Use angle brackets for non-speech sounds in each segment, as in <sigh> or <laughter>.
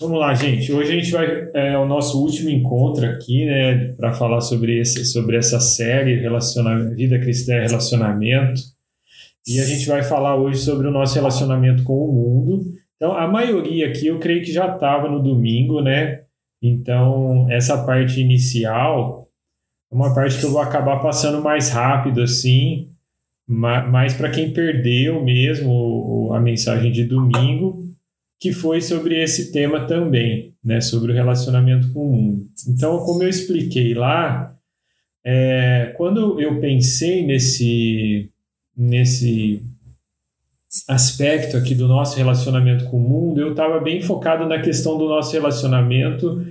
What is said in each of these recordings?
Vamos lá, gente. Hoje a gente vai é o nosso último encontro aqui, né, para falar sobre esse, sobre essa série relacionamento, vida cristã e relacionamento. E a gente vai falar hoje sobre o nosso relacionamento com o mundo. Então, a maioria aqui eu creio que já estava no domingo, né? Então, essa parte inicial é uma parte que eu vou acabar passando mais rápido assim, mais para quem perdeu mesmo a mensagem de domingo que foi sobre esse tema também, né, sobre o relacionamento com o mundo. Então, como eu expliquei lá, é, quando eu pensei nesse, nesse aspecto aqui do nosso relacionamento com o mundo, eu estava bem focado na questão do nosso relacionamento,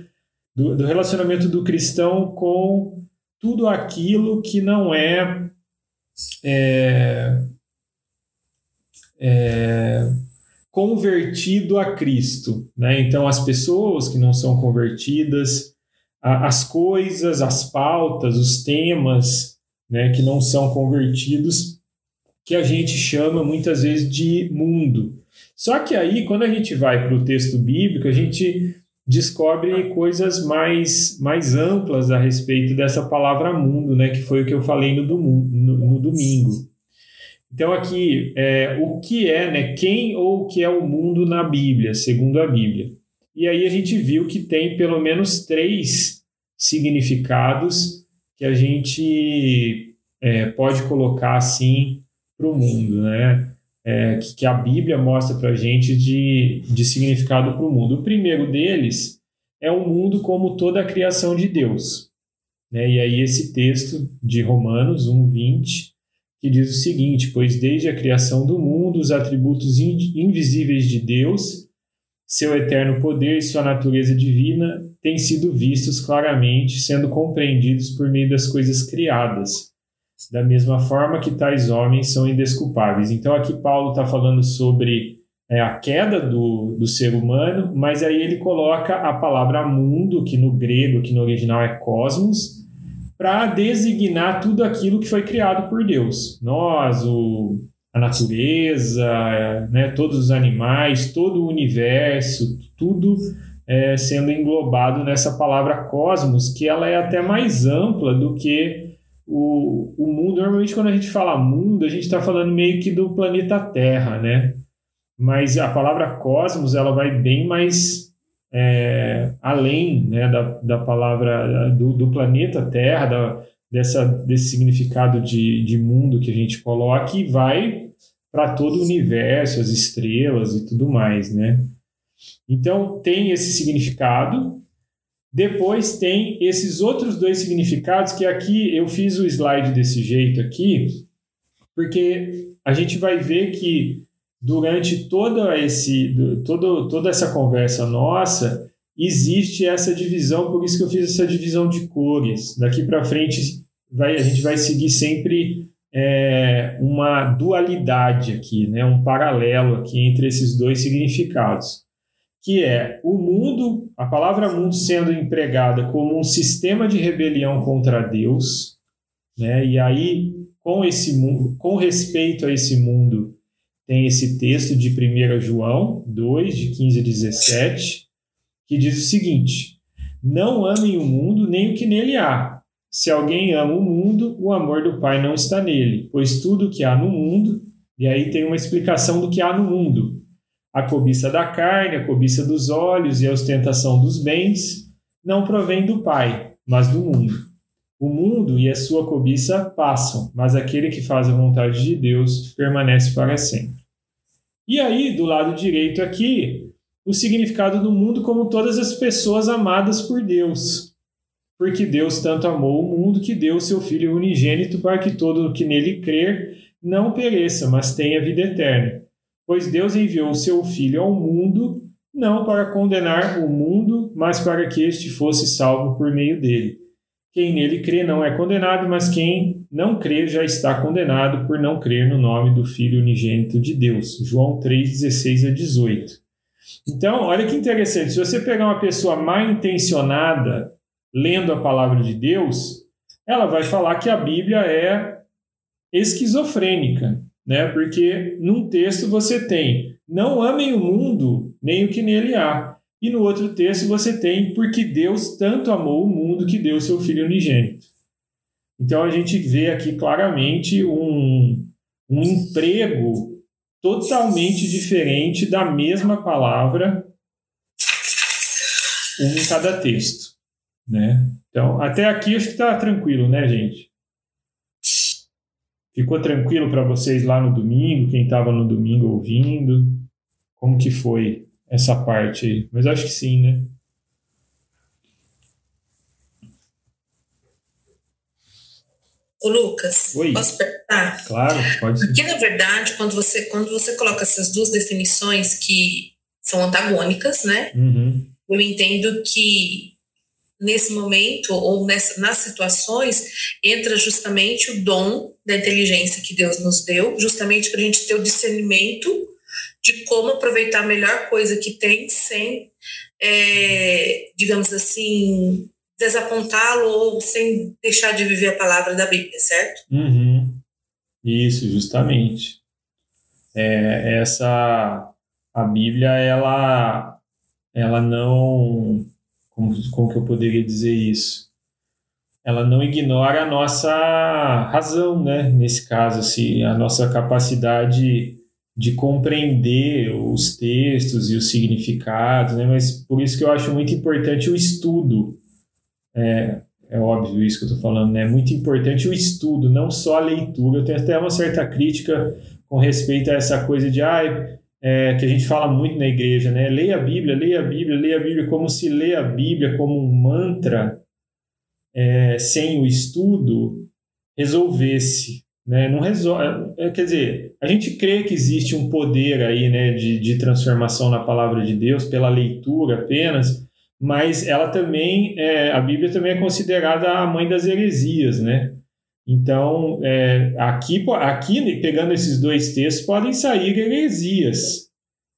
do, do relacionamento do cristão com tudo aquilo que não é, é, é convertido a Cristo. Né? Então, as pessoas que não são convertidas, as coisas, as pautas, os temas né, que não são convertidos, que a gente chama muitas vezes de mundo. Só que aí, quando a gente vai para o texto bíblico, a gente descobre coisas mais, mais amplas a respeito dessa palavra mundo, né, que foi o que eu falei no, no, no domingo. Então, aqui, é, o que é, né? Quem ou o que é o mundo na Bíblia, segundo a Bíblia. E aí a gente viu que tem pelo menos três significados que a gente é, pode colocar assim para o mundo, né? É, que, que, a Bíblia mostra para a gente de, de significado para o mundo. O primeiro deles é o mundo como toda a criação de Deus. Né? E aí esse texto de Romanos 1, 20 que diz o seguinte: Pois desde a criação do mundo, os atributos invisíveis de Deus, seu eterno poder e sua natureza divina têm sido vistos claramente, sendo compreendidos por meio das coisas criadas, da mesma forma que tais homens são indesculpáveis. Então, aqui Paulo está falando sobre é, a queda do, do ser humano, mas aí ele coloca a palavra mundo, que no grego, que no original é cosmos para designar tudo aquilo que foi criado por Deus. Nós, o, a natureza, né, todos os animais, todo o universo, tudo é, sendo englobado nessa palavra cosmos, que ela é até mais ampla do que o, o mundo. Normalmente, quando a gente fala mundo, a gente está falando meio que do planeta Terra, né? Mas a palavra cosmos, ela vai bem mais é, além né, da, da palavra do, do planeta Terra, da, dessa, desse significado de, de mundo que a gente coloca e vai para todo o universo, as estrelas e tudo mais, né? Então tem esse significado. Depois tem esses outros dois significados que aqui eu fiz o slide desse jeito aqui, porque a gente vai ver que durante toda, esse, todo, toda essa conversa nossa, existe essa divisão, por isso que eu fiz essa divisão de cores. Daqui para frente, vai, a gente vai seguir sempre é, uma dualidade aqui, né? um paralelo aqui entre esses dois significados, que é o mundo, a palavra mundo sendo empregada como um sistema de rebelião contra Deus, né? e aí, com, esse mundo, com respeito a esse mundo, tem esse texto de 1 João 2, de 15 a 17, que diz o seguinte: Não amem o mundo nem o que nele há. Se alguém ama o mundo, o amor do Pai não está nele, pois tudo o que há no mundo, e aí tem uma explicação do que há no mundo: a cobiça da carne, a cobiça dos olhos e a ostentação dos bens, não provém do Pai, mas do mundo. O mundo e a sua cobiça passam, mas aquele que faz a vontade de Deus permanece para sempre. E aí, do lado direito aqui, o significado do mundo como todas as pessoas amadas por Deus. Porque Deus tanto amou o mundo que deu seu Filho unigênito para que todo o que nele crer não pereça, mas tenha vida eterna. Pois Deus enviou o seu Filho ao mundo, não para condenar o mundo, mas para que este fosse salvo por meio dele. Quem nele crê não é condenado, mas quem não crê já está condenado por não crer no nome do Filho unigênito de Deus. João 3, 16 a 18. Então, olha que interessante. Se você pegar uma pessoa mal intencionada lendo a palavra de Deus, ela vai falar que a Bíblia é esquizofrênica, né? Porque num texto você tem: não amem o mundo, nem o que nele há. E no outro texto você tem porque Deus tanto amou o mundo que deu seu filho unigênito. Então a gente vê aqui claramente um, um emprego totalmente diferente da mesma palavra um em cada texto, né? Então, até aqui acho que está tranquilo, né, gente? Ficou tranquilo para vocês lá no domingo, quem estava no domingo ouvindo? Como que foi essa parte aí? Mas acho que sim, né? Ô Lucas, Oi. posso perguntar? Claro, pode ser. Porque, na verdade, quando você, quando você coloca essas duas definições que são antagônicas, né? Uhum. Eu entendo que nesse momento ou nessa, nas situações entra justamente o dom da inteligência que Deus nos deu, justamente para a gente ter o discernimento de como aproveitar a melhor coisa que tem sem, é, digamos assim, desapontá-lo ou sem deixar de viver a palavra da Bíblia, certo? Uhum. Isso, justamente. É, essa a Bíblia ela ela não como, como que eu poderia dizer isso? Ela não ignora a nossa razão, né? Nesse caso, assim, a nossa capacidade de compreender os textos e os significados, né? Mas por isso que eu acho muito importante o estudo. É, é óbvio isso que eu estou falando, né? É muito importante o estudo, não só a leitura. Eu tenho até uma certa crítica com respeito a essa coisa de, ah, é, que a gente fala muito na igreja, né? Leia a Bíblia, leia a Bíblia, leia a Bíblia, como se ler a Bíblia como um mantra é, sem o estudo resolvesse, né? Não resolve, é, quer dizer, a gente crê que existe um poder aí, né, de, de transformação na palavra de Deus pela leitura apenas, mas ela também, é, a Bíblia também é considerada a mãe das heresias, né? Então, é, aqui, aqui, pegando esses dois textos, podem sair heresias,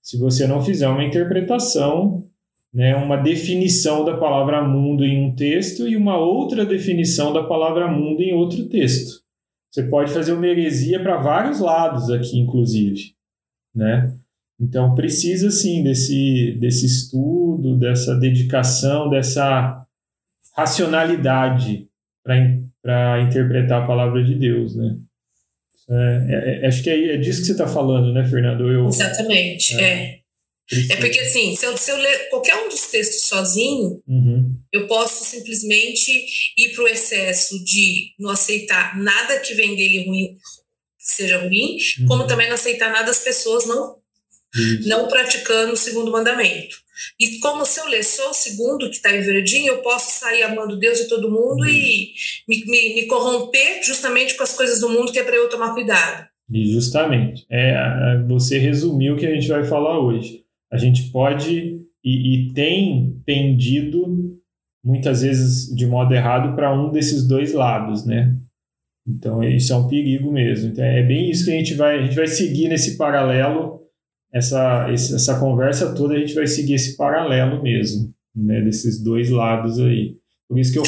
se você não fizer uma interpretação, né, uma definição da palavra mundo em um texto e uma outra definição da palavra mundo em outro texto. Você pode fazer uma heresia para vários lados aqui, inclusive. Né? Então, precisa, sim, desse, desse estudo, dessa dedicação, dessa racionalidade para interpretar a palavra de Deus, né? É, é, é, acho que é, é, disso que você está falando, né, Fernando? Eu, Exatamente, é. É, porque, assim, se eu, se eu ler qualquer um dos textos sozinho, uhum. Eu posso simplesmente ir para o excesso de não aceitar nada que vem dele ruim, seja ruim, uhum. como também não aceitar nada das pessoas não, não praticando o segundo mandamento. E como se eu ler só o segundo que está em verdinho, eu posso sair amando Deus e todo mundo e me, me, me corromper justamente com as coisas do mundo que é para eu tomar cuidado. E justamente. É, você resumiu o que a gente vai falar hoje. A gente pode e, e tem pendido muitas vezes de modo errado para um desses dois lados, né? Então isso é um perigo mesmo. Então é bem isso que a gente vai a gente vai seguir nesse paralelo essa, essa conversa toda a gente vai seguir esse paralelo mesmo, né, desses dois lados aí. Por isso que eu,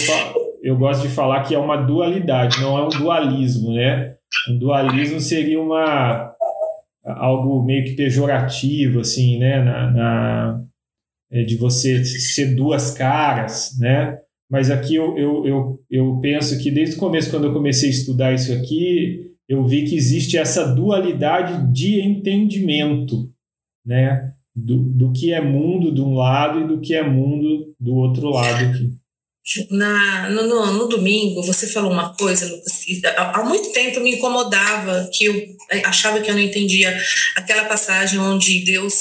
eu gosto de falar que é uma dualidade, não é um dualismo, né? Um dualismo seria uma algo meio que pejorativo, assim, né? Na, na de você ser duas caras, né? Mas aqui eu, eu, eu, eu penso que desde o começo, quando eu comecei a estudar isso aqui, eu vi que existe essa dualidade de entendimento, né? Do, do que é mundo de um lado e do que é mundo do outro lado aqui. Na, no, no, no, domingo, você falou uma coisa, Lucas, que há, muito tempo me incomodava, que eu achava que eu não entendia aquela passagem onde Deus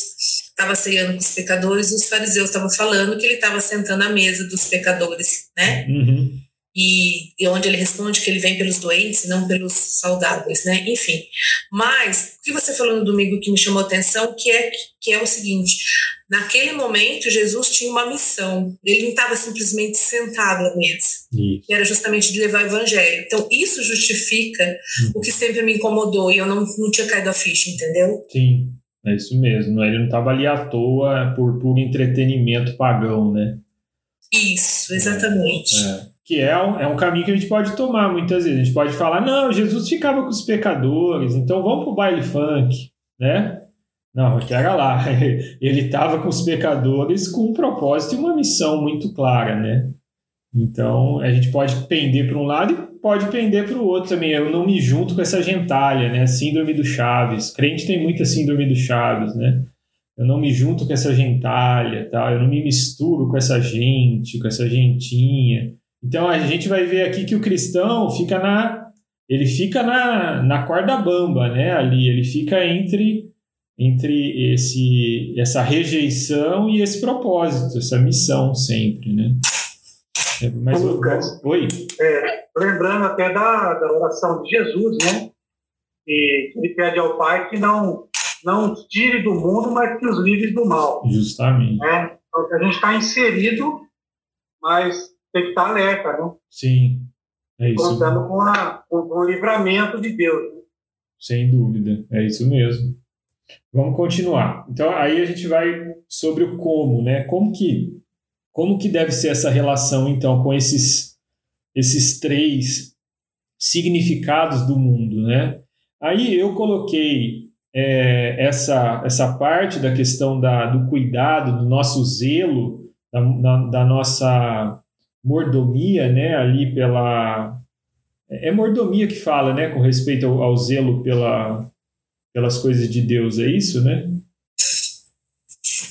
estava ceando com os pecadores e os fariseus estavam falando que ele estava sentando à mesa dos pecadores, né? Uhum e, e, onde ele responde que ele vem pelos doentes, não pelos saudáveis, né? Enfim. Mas o que você falou no domingo que me chamou a atenção, que é que é o seguinte: naquele momento Jesus tinha uma missão. Ele não estava simplesmente sentado à mesa. Isso. Era justamente de levar o evangelho. Então isso justifica hum. o que sempre me incomodou e eu não, não tinha caído a ficha, entendeu? Sim. É isso mesmo, ele não estava ali à toa por puro entretenimento pagão, né? Isso, exatamente. É, é que é um, é um caminho que a gente pode tomar muitas vezes. A gente pode falar, não, Jesus ficava com os pecadores, então vamos para o baile funk, né? Não, pera lá. <laughs> Ele estava com os pecadores com um propósito e uma missão muito clara, né? Então, a gente pode pender para um lado e pode pender para o outro também. Eu não me junto com essa gentalha, né? Síndrome do Chaves. Crente tem muita síndrome do Chaves, né? Eu não me junto com essa gentalha, tá? Eu não me misturo com essa gente, com essa gentinha. Então, a gente vai ver aqui que o cristão fica na ele fica na, na corda bamba, né? Ali, ele fica entre entre esse essa rejeição e esse propósito, essa missão sempre, né? Mas Lucas, oi. É, lembrando até da, da oração de Jesus, né? E ele pede ao Pai que não não os tire do mundo, mas que os livre do mal. Justamente. Né? Então, a gente está inserido, mas tem que estar alerta, né? Sim. É isso. Contando com, a, com, com o livramento de Deus. Né? Sem dúvida, é isso mesmo. Vamos continuar. Então aí a gente vai sobre o como, né? Como que como que deve ser essa relação então com esses esses três significados do mundo, né? Aí eu coloquei é, essa essa parte da questão da, do cuidado, do nosso zelo, da, da, da nossa mordomia, né? Ali pela é mordomia que fala, né? Com respeito ao, ao zelo pela pelas coisas de Deus, é isso, né?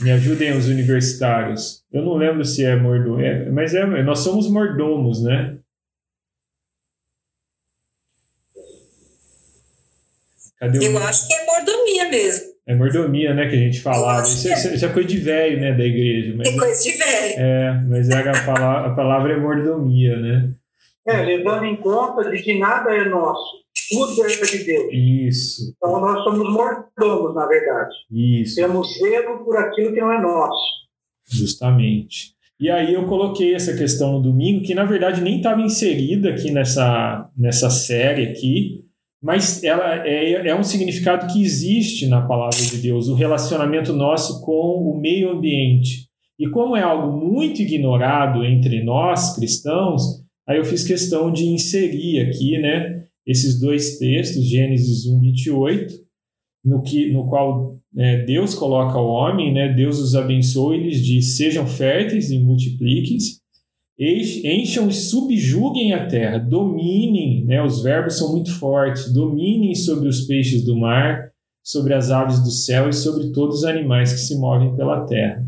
Me ajudem os universitários. Eu não lembro se é mordomo, é, mas é, nós somos mordomos, né? Cadê Eu acho que é mordomia mesmo. É mordomia, né, que a gente falava. Isso, é, isso, é coisa de velho, né, da igreja. Mas, é coisa de velho. É, mas é a, palavra, a palavra é mordomia, né? É, levando em conta de que nada é nosso tudo é de Deus. Isso. Então nós somos mordomos, na verdade. Isso. Temos zelo por aquilo que não é nosso. Justamente. E aí eu coloquei essa questão no domingo, que na verdade nem estava inserida aqui nessa, nessa série aqui, mas ela é, é um significado que existe na palavra de Deus, o relacionamento nosso com o meio ambiente. E como é algo muito ignorado entre nós cristãos, aí eu fiz questão de inserir aqui, né, esses dois textos, Gênesis 1, 28, no, que, no qual é, Deus coloca o homem, né, Deus os abençoa e lhes diz: sejam férteis e multipliquem-se, encham e subjuguem a terra, dominem, né, os verbos são muito fortes, dominem sobre os peixes do mar, sobre as aves do céu e sobre todos os animais que se movem pela terra.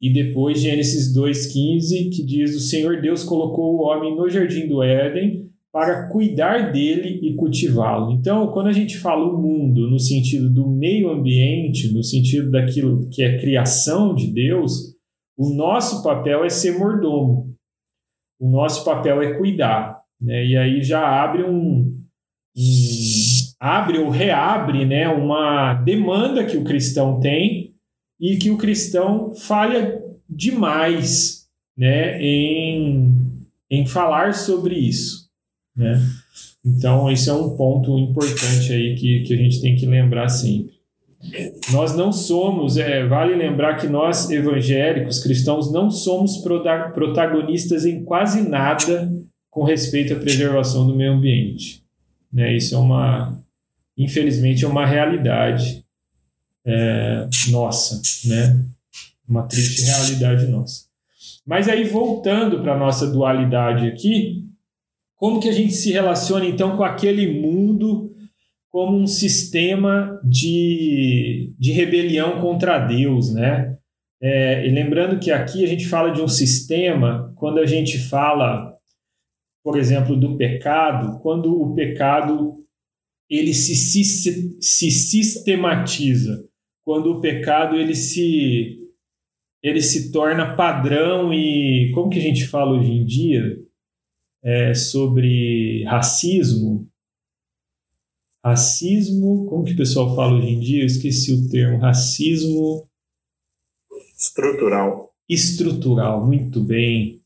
E depois Gênesis 2,15, que diz: O Senhor Deus colocou o homem no jardim do Éden para cuidar dele e cultivá-lo. Então, quando a gente fala o mundo no sentido do meio ambiente, no sentido daquilo que é criação de Deus, o nosso papel é ser mordomo. O nosso papel é cuidar. Né? E aí já abre um, abre ou reabre né, uma demanda que o cristão tem e que o cristão falha demais né, em, em falar sobre isso. Né? Então, esse é um ponto importante aí que, que a gente tem que lembrar sempre. Nós não somos, é, vale lembrar que nós evangélicos, cristãos, não somos protagonistas em quase nada com respeito à preservação do meio ambiente. Né? Isso é uma, infelizmente, é uma realidade é, nossa, né? uma triste realidade nossa. Mas aí, voltando para a nossa dualidade aqui, como que a gente se relaciona então com aquele mundo como um sistema de, de rebelião contra Deus, né? É, e lembrando que aqui a gente fala de um sistema, quando a gente fala, por exemplo, do pecado, quando o pecado ele se, se, se sistematiza, quando o pecado ele se ele se torna padrão e como que a gente fala hoje em dia? É, sobre racismo. Racismo, como que o pessoal fala hoje em dia? Eu esqueci o termo. Racismo. Estrutural. Estrutural, muito bem.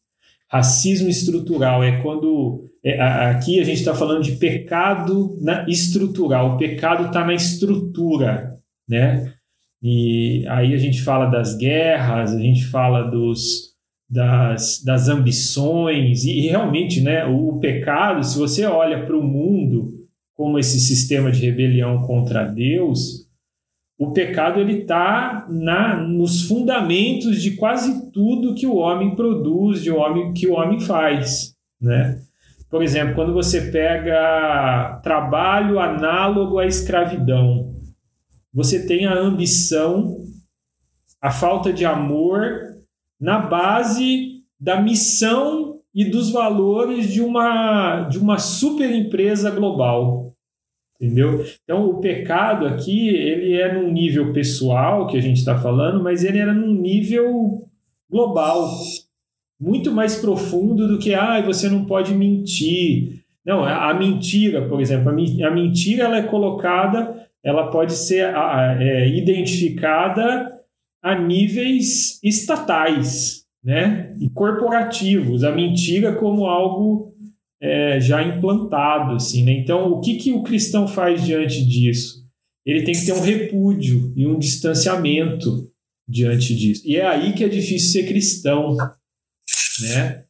Racismo estrutural é quando. É, aqui a gente está falando de pecado na estrutural. O pecado está na estrutura, né? E aí a gente fala das guerras, a gente fala dos, das, das ambições e, realmente né, o, o pecado, se você olha para o mundo como esse sistema de rebelião contra Deus, o pecado ele está nos fundamentos de quase tudo que o homem produz, de homem, que o homem faz, né? Por exemplo, quando você pega trabalho análogo à escravidão, você tem a ambição, a falta de amor na base da missão e dos valores de uma, de uma super empresa global. Entendeu? Então, o pecado aqui, ele é num nível pessoal, que a gente está falando, mas ele era num nível global, muito mais profundo do que, ah, você não pode mentir. Não, a, mentira, por exemplo, a, mentira ela é colocada, ela pode ser é, identificada a níveis estatais, né? E corporativos. A mentira como algo é, já implantado, assim, né? Então, o que, que o cristão faz diante disso? Ele tem que ter um repúdio e um distanciamento diante disso. E é aí que é difícil ser cristão, né?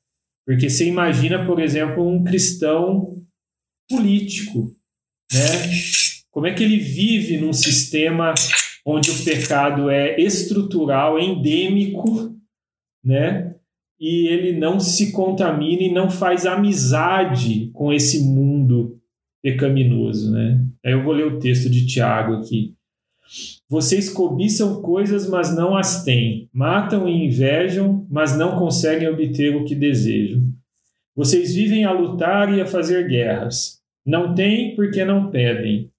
Porque você imagina, por exemplo, um cristão político, né? Como é que ele vive num sistema onde o pecado é estrutural, endêmico, né? e ele não se contamina e não faz amizade com esse mundo pecaminoso, né? Aí eu vou ler o texto de Tiago aqui. Vocês cobiçam coisas, mas não as têm. Matam e invejam, mas não conseguem obter o que desejam. Vocês vivem a lutar e a fazer guerras. Não têm porque não pedem.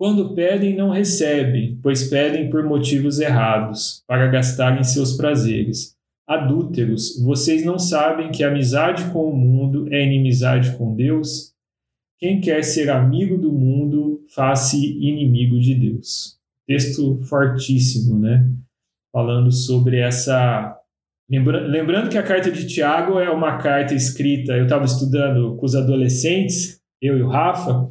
Quando pedem, não recebem, pois pedem por motivos errados, para gastarem seus prazeres. Adúlteros, vocês não sabem que amizade com o mundo é inimizade com Deus? Quem quer ser amigo do mundo, faça inimigo de Deus. Texto fortíssimo, né? Falando sobre essa. Lembra... Lembrando que a carta de Tiago é uma carta escrita, eu estava estudando com os adolescentes, eu e o Rafa,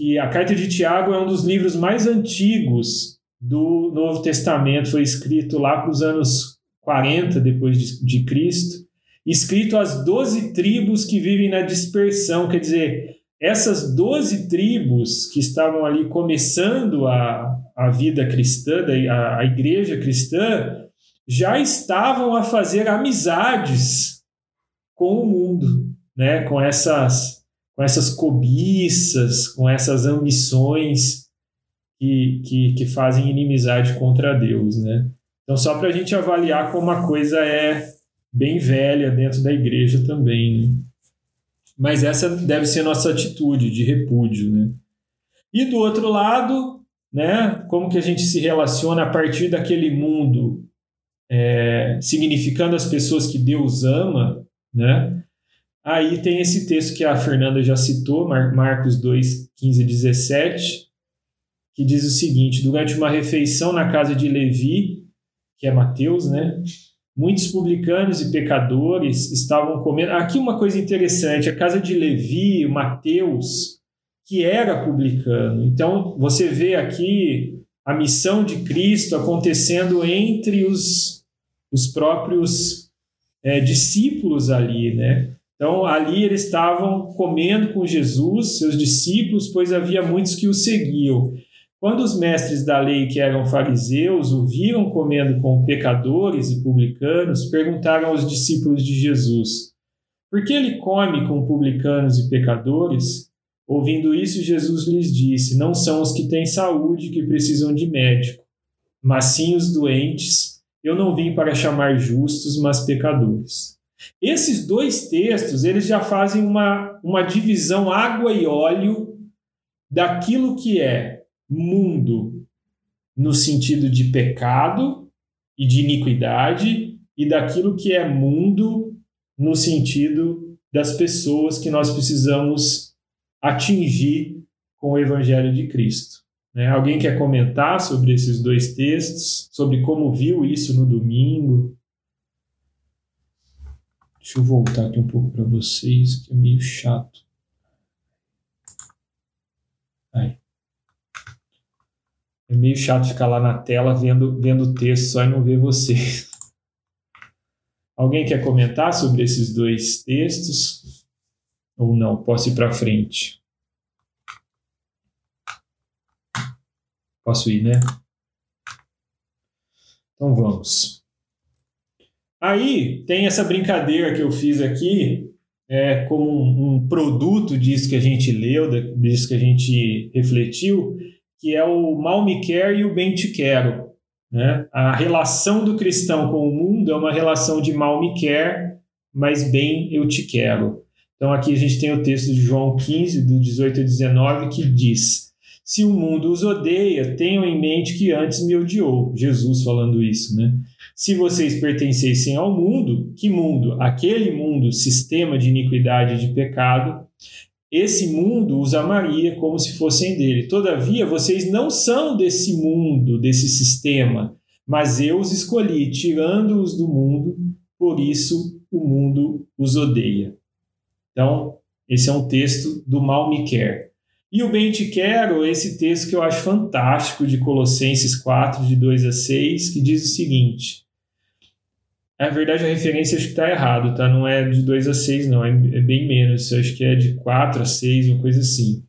que a carta de Tiago é um dos livros mais antigos do Novo Testamento, foi escrito lá para os anos 40 depois de, de Cristo, escrito às 12 tribos que vivem na dispersão, quer dizer, essas 12 tribos que estavam ali começando a, a vida cristã, a, a igreja cristã, já estavam a fazer amizades com o mundo, né? com, essas, com essas cobiças, com essas ambições que, que, que fazem inimizade contra Deus. Né? Então, só para a gente avaliar como a coisa é bem velha dentro da igreja também. Né? Mas essa deve ser nossa atitude de repúdio. Né? E do outro lado, né, como que a gente se relaciona a partir daquele mundo, é, significando as pessoas que Deus ama, né? Aí tem esse texto que a Fernanda já citou, Marcos 2, 15 e 17, que diz o seguinte: Durante uma refeição na casa de Levi, que é Mateus, né? Muitos publicanos e pecadores estavam comendo. Aqui uma coisa interessante: a casa de Levi, Mateus, que era publicano. Então você vê aqui a missão de Cristo acontecendo entre os, os próprios é, discípulos ali, né? Então ali eles estavam comendo com Jesus, seus discípulos, pois havia muitos que o seguiam. Quando os mestres da lei, que eram fariseus, o viram comendo com pecadores e publicanos, perguntaram aos discípulos de Jesus: Por que ele come com publicanos e pecadores? Ouvindo isso, Jesus lhes disse: Não são os que têm saúde que precisam de médico, mas sim os doentes. Eu não vim para chamar justos, mas pecadores. Esses dois textos, eles já fazem uma, uma divisão água e óleo daquilo que é mundo no sentido de pecado e de iniquidade, e daquilo que é mundo no sentido das pessoas que nós precisamos atingir com o Evangelho de Cristo. Né? Alguém quer comentar sobre esses dois textos, sobre como viu isso no domingo? Deixa eu voltar aqui um pouco para vocês, que é meio chato. Aí. É meio chato ficar lá na tela vendo, vendo o texto só e não ver você. Alguém quer comentar sobre esses dois textos? Ou não? Posso ir para frente? Posso ir, né? Então vamos. Aí tem essa brincadeira que eu fiz aqui, é, como um, produto disso que a gente leu, disso que a gente refletiu, que é o mal me quer e o bem te quero. Né? A relação do cristão com o mundo é uma relação de mal me quer, mas bem eu te quero. Então aqui a gente tem o texto de João 15, do 18 a 19, que diz: Se o mundo os odeia, tenham em mente que antes me odiou. Jesus falando isso, né? Se vocês pertencessem ao mundo, que mundo? Aquele mundo, sistema de iniquidade e de pecado, esse mundo os amaria como se fossem dele. Todavia, vocês não são desse mundo, desse sistema, mas eu os escolhi, tirando-os do mundo, por isso o mundo os odeia. Então, esse é um texto do Mal Me Quer. E o Bem Te Quero, esse texto que eu acho fantástico de Colossenses 4, de 2 a 6, que diz o seguinte: na verdade, a referência acho que está errado, tá? Não é de 2 a 6, não, é, é bem menos. acho que é de 4 a 6, uma coisa assim.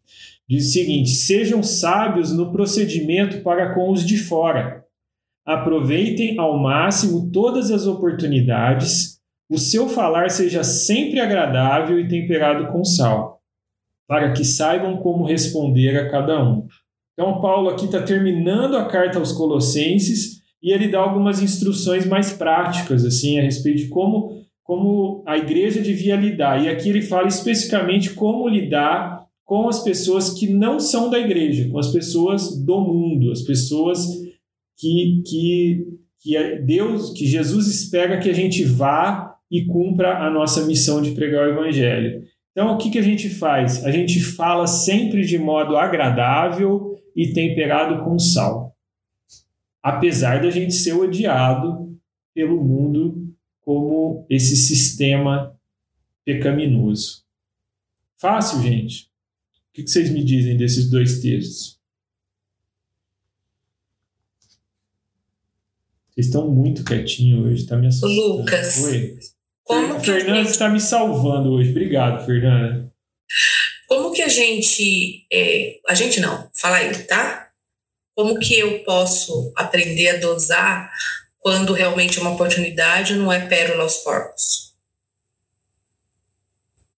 Diz o seguinte: sejam sábios no procedimento para com os de fora. Aproveitem ao máximo todas as oportunidades. O seu falar seja sempre agradável e temperado com sal, para que saibam como responder a cada um. Então, Paulo aqui está terminando a carta aos Colossenses e ele dá algumas instruções mais práticas assim a respeito de como como a igreja devia lidar. E aqui ele fala especificamente como lidar com as pessoas que não são da igreja, com as pessoas do mundo, as pessoas que que que é Deus, que Jesus espera que a gente vá e cumpra a nossa missão de pregar o evangelho. Então, o que, que a gente faz? A gente fala sempre de modo agradável e temperado com sal apesar da gente ser odiado pelo mundo como esse sistema pecaminoso. Fácil, gente? O que vocês me dizem desses dois textos? Vocês estão muito quietinhos hoje, está me assustando. Lucas. Oi. Como Fernanda está me salvando hoje. Obrigado, Fernanda. Como que a gente. É, a gente não, fala aí, tá? Como que eu posso aprender a dosar quando realmente é uma oportunidade não é pérola aos porcos?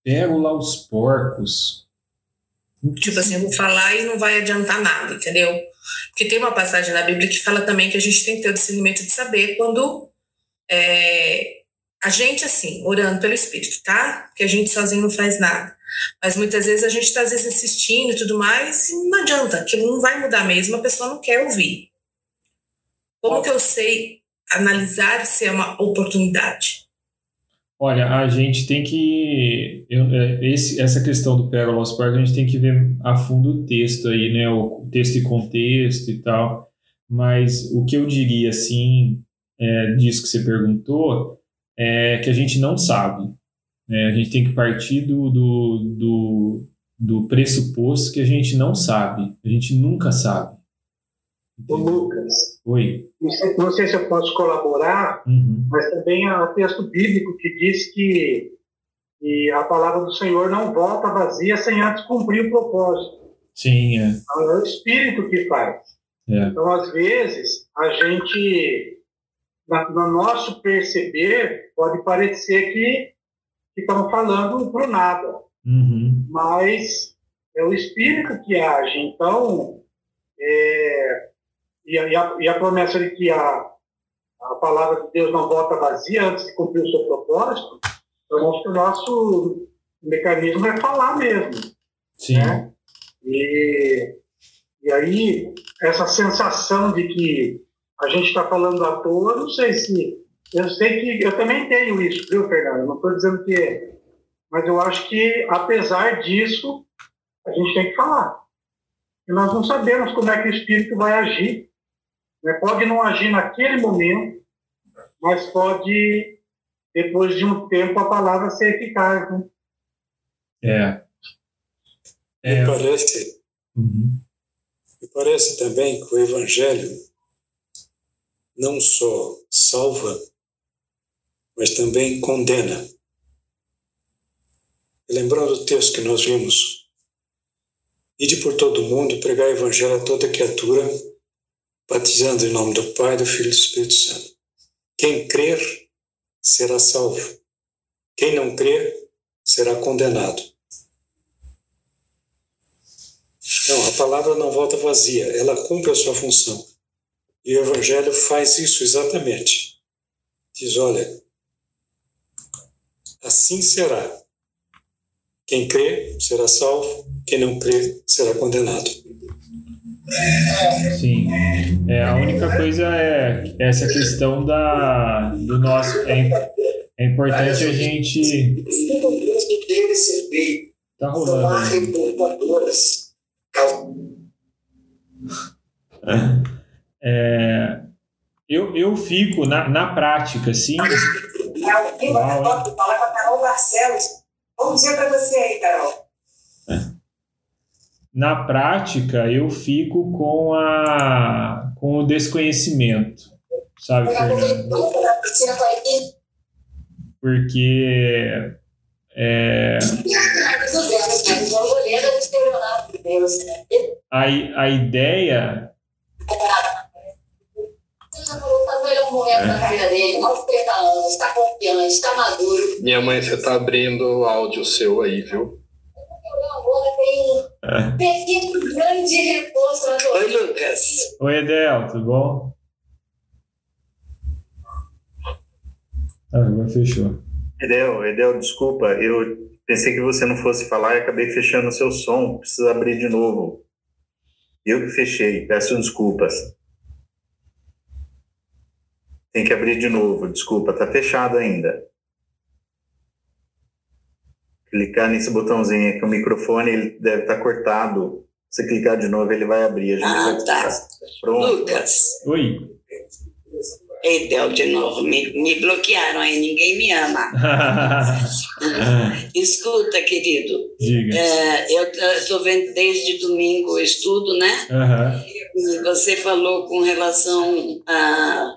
Pérola aos porcos. Tipo assim, eu vou falar e não vai adiantar nada, entendeu? Porque tem uma passagem na Bíblia que fala também que a gente tem que ter o discernimento de saber quando é, a gente, assim, orando pelo Espírito, tá? Que a gente sozinho não faz nada. Mas muitas vezes a gente está, às vezes, insistindo e tudo mais, e não adianta, aquilo não vai mudar mesmo, a pessoa não quer ouvir. Como que eu sei analisar se é uma oportunidade? Olha, a gente tem que. Eu, é, esse, essa questão do Pérola aos Parques, a gente tem que ver a fundo o texto aí, né? O texto e contexto e tal. Mas o que eu diria, assim, é, disso que você perguntou, é que a gente não sabe. É, a gente tem que partir do, do, do, do, pressuposto que a gente não sabe. A gente nunca sabe. Ô, Lucas. Oi. Não sei, se eu posso colaborar, uhum. mas também há um texto bíblico que diz que, que a palavra do Senhor não volta vazia sem antes cumprir o propósito. Sim, é. Então, é o Espírito que faz. É. Então, às vezes, a gente, no nosso perceber, pode parecer que estão falando para o nada. Uhum. Mas é o espírito que age. Então, é, e, a, e, a, e, a, promessa de que a, a palavra de Deus não volta vazia antes de cumprir o seu propósito, eu acho que o nosso mecanismo é falar mesmo. Sim. Né? E, e aí, essa sensação de que a gente está falando à toa, não sei se eu sei que eu também tenho isso, viu, Fernando? Não estou dizendo que é. Mas eu acho que, apesar disso, a gente tem que falar. E nós não sabemos como é que o espírito vai agir. Né? Pode não agir naquele momento, mas pode, depois de um tempo, a palavra ser eficaz. Né? É. é. Me parece. Uhum. Me parece também que o Evangelho não só salva, mas também condena. lembrando o texto que nós vimos, ide por todo o mundo pregar o evangelho a toda criatura, batizando em nome do Pai, do Filho e do Espírito Santo. Quem crer será salvo. Quem não crer será condenado. Não, a palavra não volta vazia, ela cumpre a sua função. E o Evangelho faz isso exatamente. Diz: olha, assim será. Quem crê será salvo, quem não crê será condenado. Sim. É, a única coisa é essa questão da, do nosso. É, é importante a gente. Tá rolando. É, eu, eu fico na, na prática, assim. Falar com a Carol Barcelos. Bom dia para você aí, Carol. É na prática eu fico com a com o desconhecimento, sabe, Fernando? Porque é, a, a ideia Minha mãe, você tá abrindo o áudio seu aí, viu? Agora tem é. Pequeno grande repouso na Oi, Lucas. Oi, Edel, tudo bom? Ah, agora fechou. Edel, Edel, desculpa, eu pensei que você não fosse falar e acabei fechando o seu som. Precisa abrir de novo. Eu que fechei, peço desculpas. Tem que abrir de novo, desculpa, tá fechado ainda clicar nesse botãozinho aqui, o microfone ele deve estar tá cortado. Se clicar de novo, ele vai abrir. A gente ah, vai tá. Pronto. Lucas. Oi. Edel de novo, me, me bloquearam aí, ninguém me ama. <laughs> Escuta, querido. Diga. É, eu estou vendo desde domingo o estudo, né? Uhum. Você falou com relação a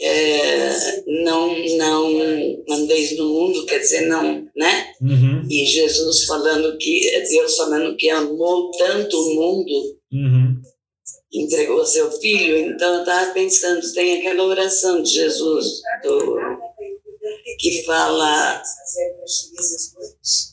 é, não, não andeis no mundo, quer dizer, não, né? Uhum. E Jesus falando que, Deus falando que amou tanto o mundo. Uhum entregou seu filho. Então eu estava pensando, tem aquela oração de Jesus do, que fala.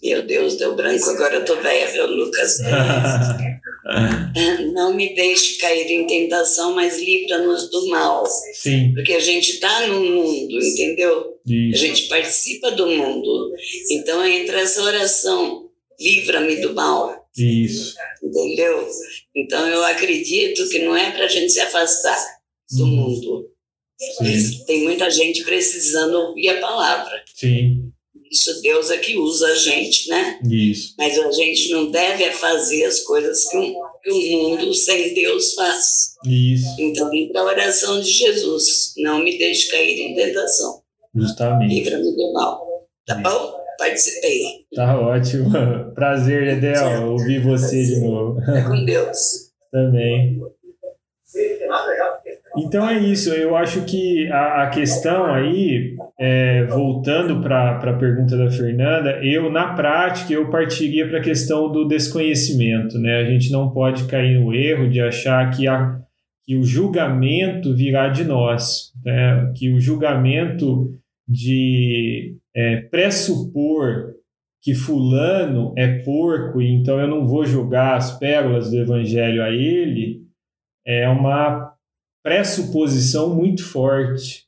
Meu Deus, deu branco, agora eu estou velha, viu, Lucas? <laughs> <laughs> Não me deixe cair em tentação, mas livra-nos do mal. Sim. Porque a gente está no mundo, entendeu? Isso. A gente participa do mundo. Então entra essa oração, livra-me do mal. Isso. Entendeu? Então eu acredito que não é para a gente se afastar do uhum. mundo. Sim. Tem muita gente precisando ouvir a palavra. Sim. Isso Deus é que usa a gente, né? Isso. Mas a gente não deve fazer as coisas que, um, que o mundo sem Deus faz. Isso. Então, para a oração de Jesus, não me deixe cair em tentação. Justamente. Livra-me do mal. Tá bom? participei. Tá ótimo. <laughs> Prazer, Edel, ouvir você de novo. É com <laughs> Deus. Também. Então é isso, eu acho que a, a questão aí, é, voltando para a pergunta da Fernanda, eu, na prática, eu partiria para a questão do desconhecimento, né? A gente não pode cair no erro de achar que, a, que o julgamento virá de nós, né? que o julgamento de é, pressupor que fulano é porco então eu não vou julgar as pérolas do evangelho a ele, é uma pressuposição muito forte,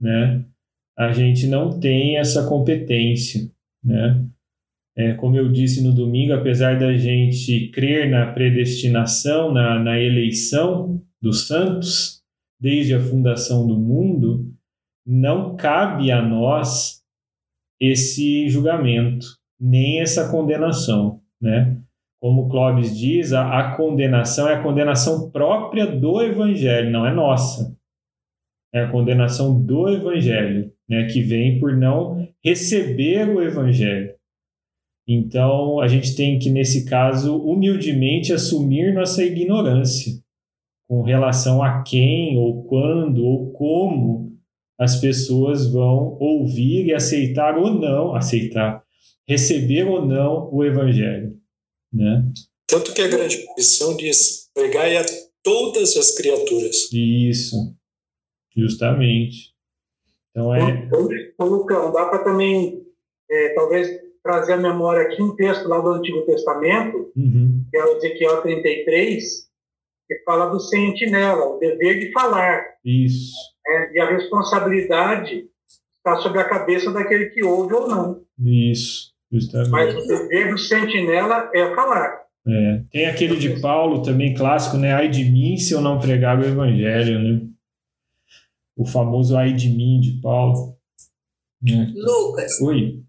né? A gente não tem essa competência, né? É, como eu disse no domingo, apesar da gente crer na predestinação, na, na eleição dos santos, desde a fundação do mundo, não cabe a nós esse julgamento, nem essa condenação, né? Como Clóvis diz, a, a condenação é a condenação própria do Evangelho, não é nossa. É a condenação do Evangelho, né? Que vem por não receber o Evangelho. Então, a gente tem que, nesse caso, humildemente assumir nossa ignorância com relação a quem, ou quando, ou como as pessoas vão ouvir e aceitar ou não, aceitar, receber ou não o evangelho, né? Tanto que a grande missão diz pregai a todas as criaturas. Isso, justamente. Então é. Ô, Lucão, dá para também, é, talvez, trazer a memória aqui um texto lá do Antigo Testamento, uhum. que é o Ezequiel 33, que fala do sentinela, o dever de falar. Isso. É, e a responsabilidade está sobre a cabeça daquele que ouve ou não. Isso, justamente. Mas o dever do sentinela é falar. É. Tem aquele de Paulo também, clássico, né? Ai de mim se eu não pregar o evangelho, né? O famoso ai de mim de Paulo. É. Lucas. Oi.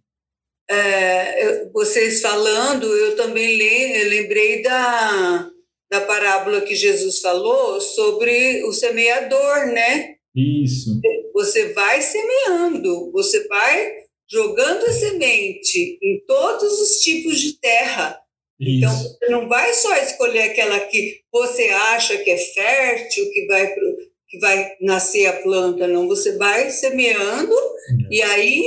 É, vocês falando, eu também lembrei da, da parábola que Jesus falou sobre o semeador, né? Isso. Você vai semeando, você vai jogando a semente em todos os tipos de terra. Então, Isso. Então, você não vai só escolher aquela que você acha que é fértil, que vai, que vai nascer a planta, não. Você vai semeando é. e aí,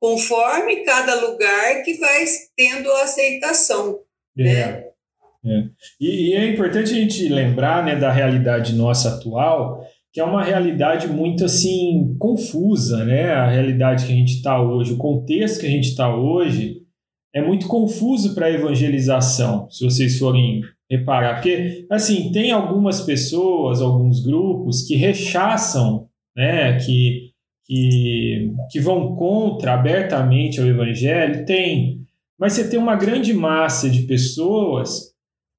conforme cada lugar, que vai tendo a aceitação. É. Né? É. E, e, é importante a gente lembrar né, da realidade nossa atual, que é uma realidade muito assim confusa, né? A realidade que a gente está hoje, o contexto que a gente está hoje é muito confuso para a evangelização, se vocês forem reparar, porque assim tem algumas pessoas, alguns grupos que rechaçam, né? Que que, que vão contra abertamente ao evangelho, tem, mas você tem uma grande massa de pessoas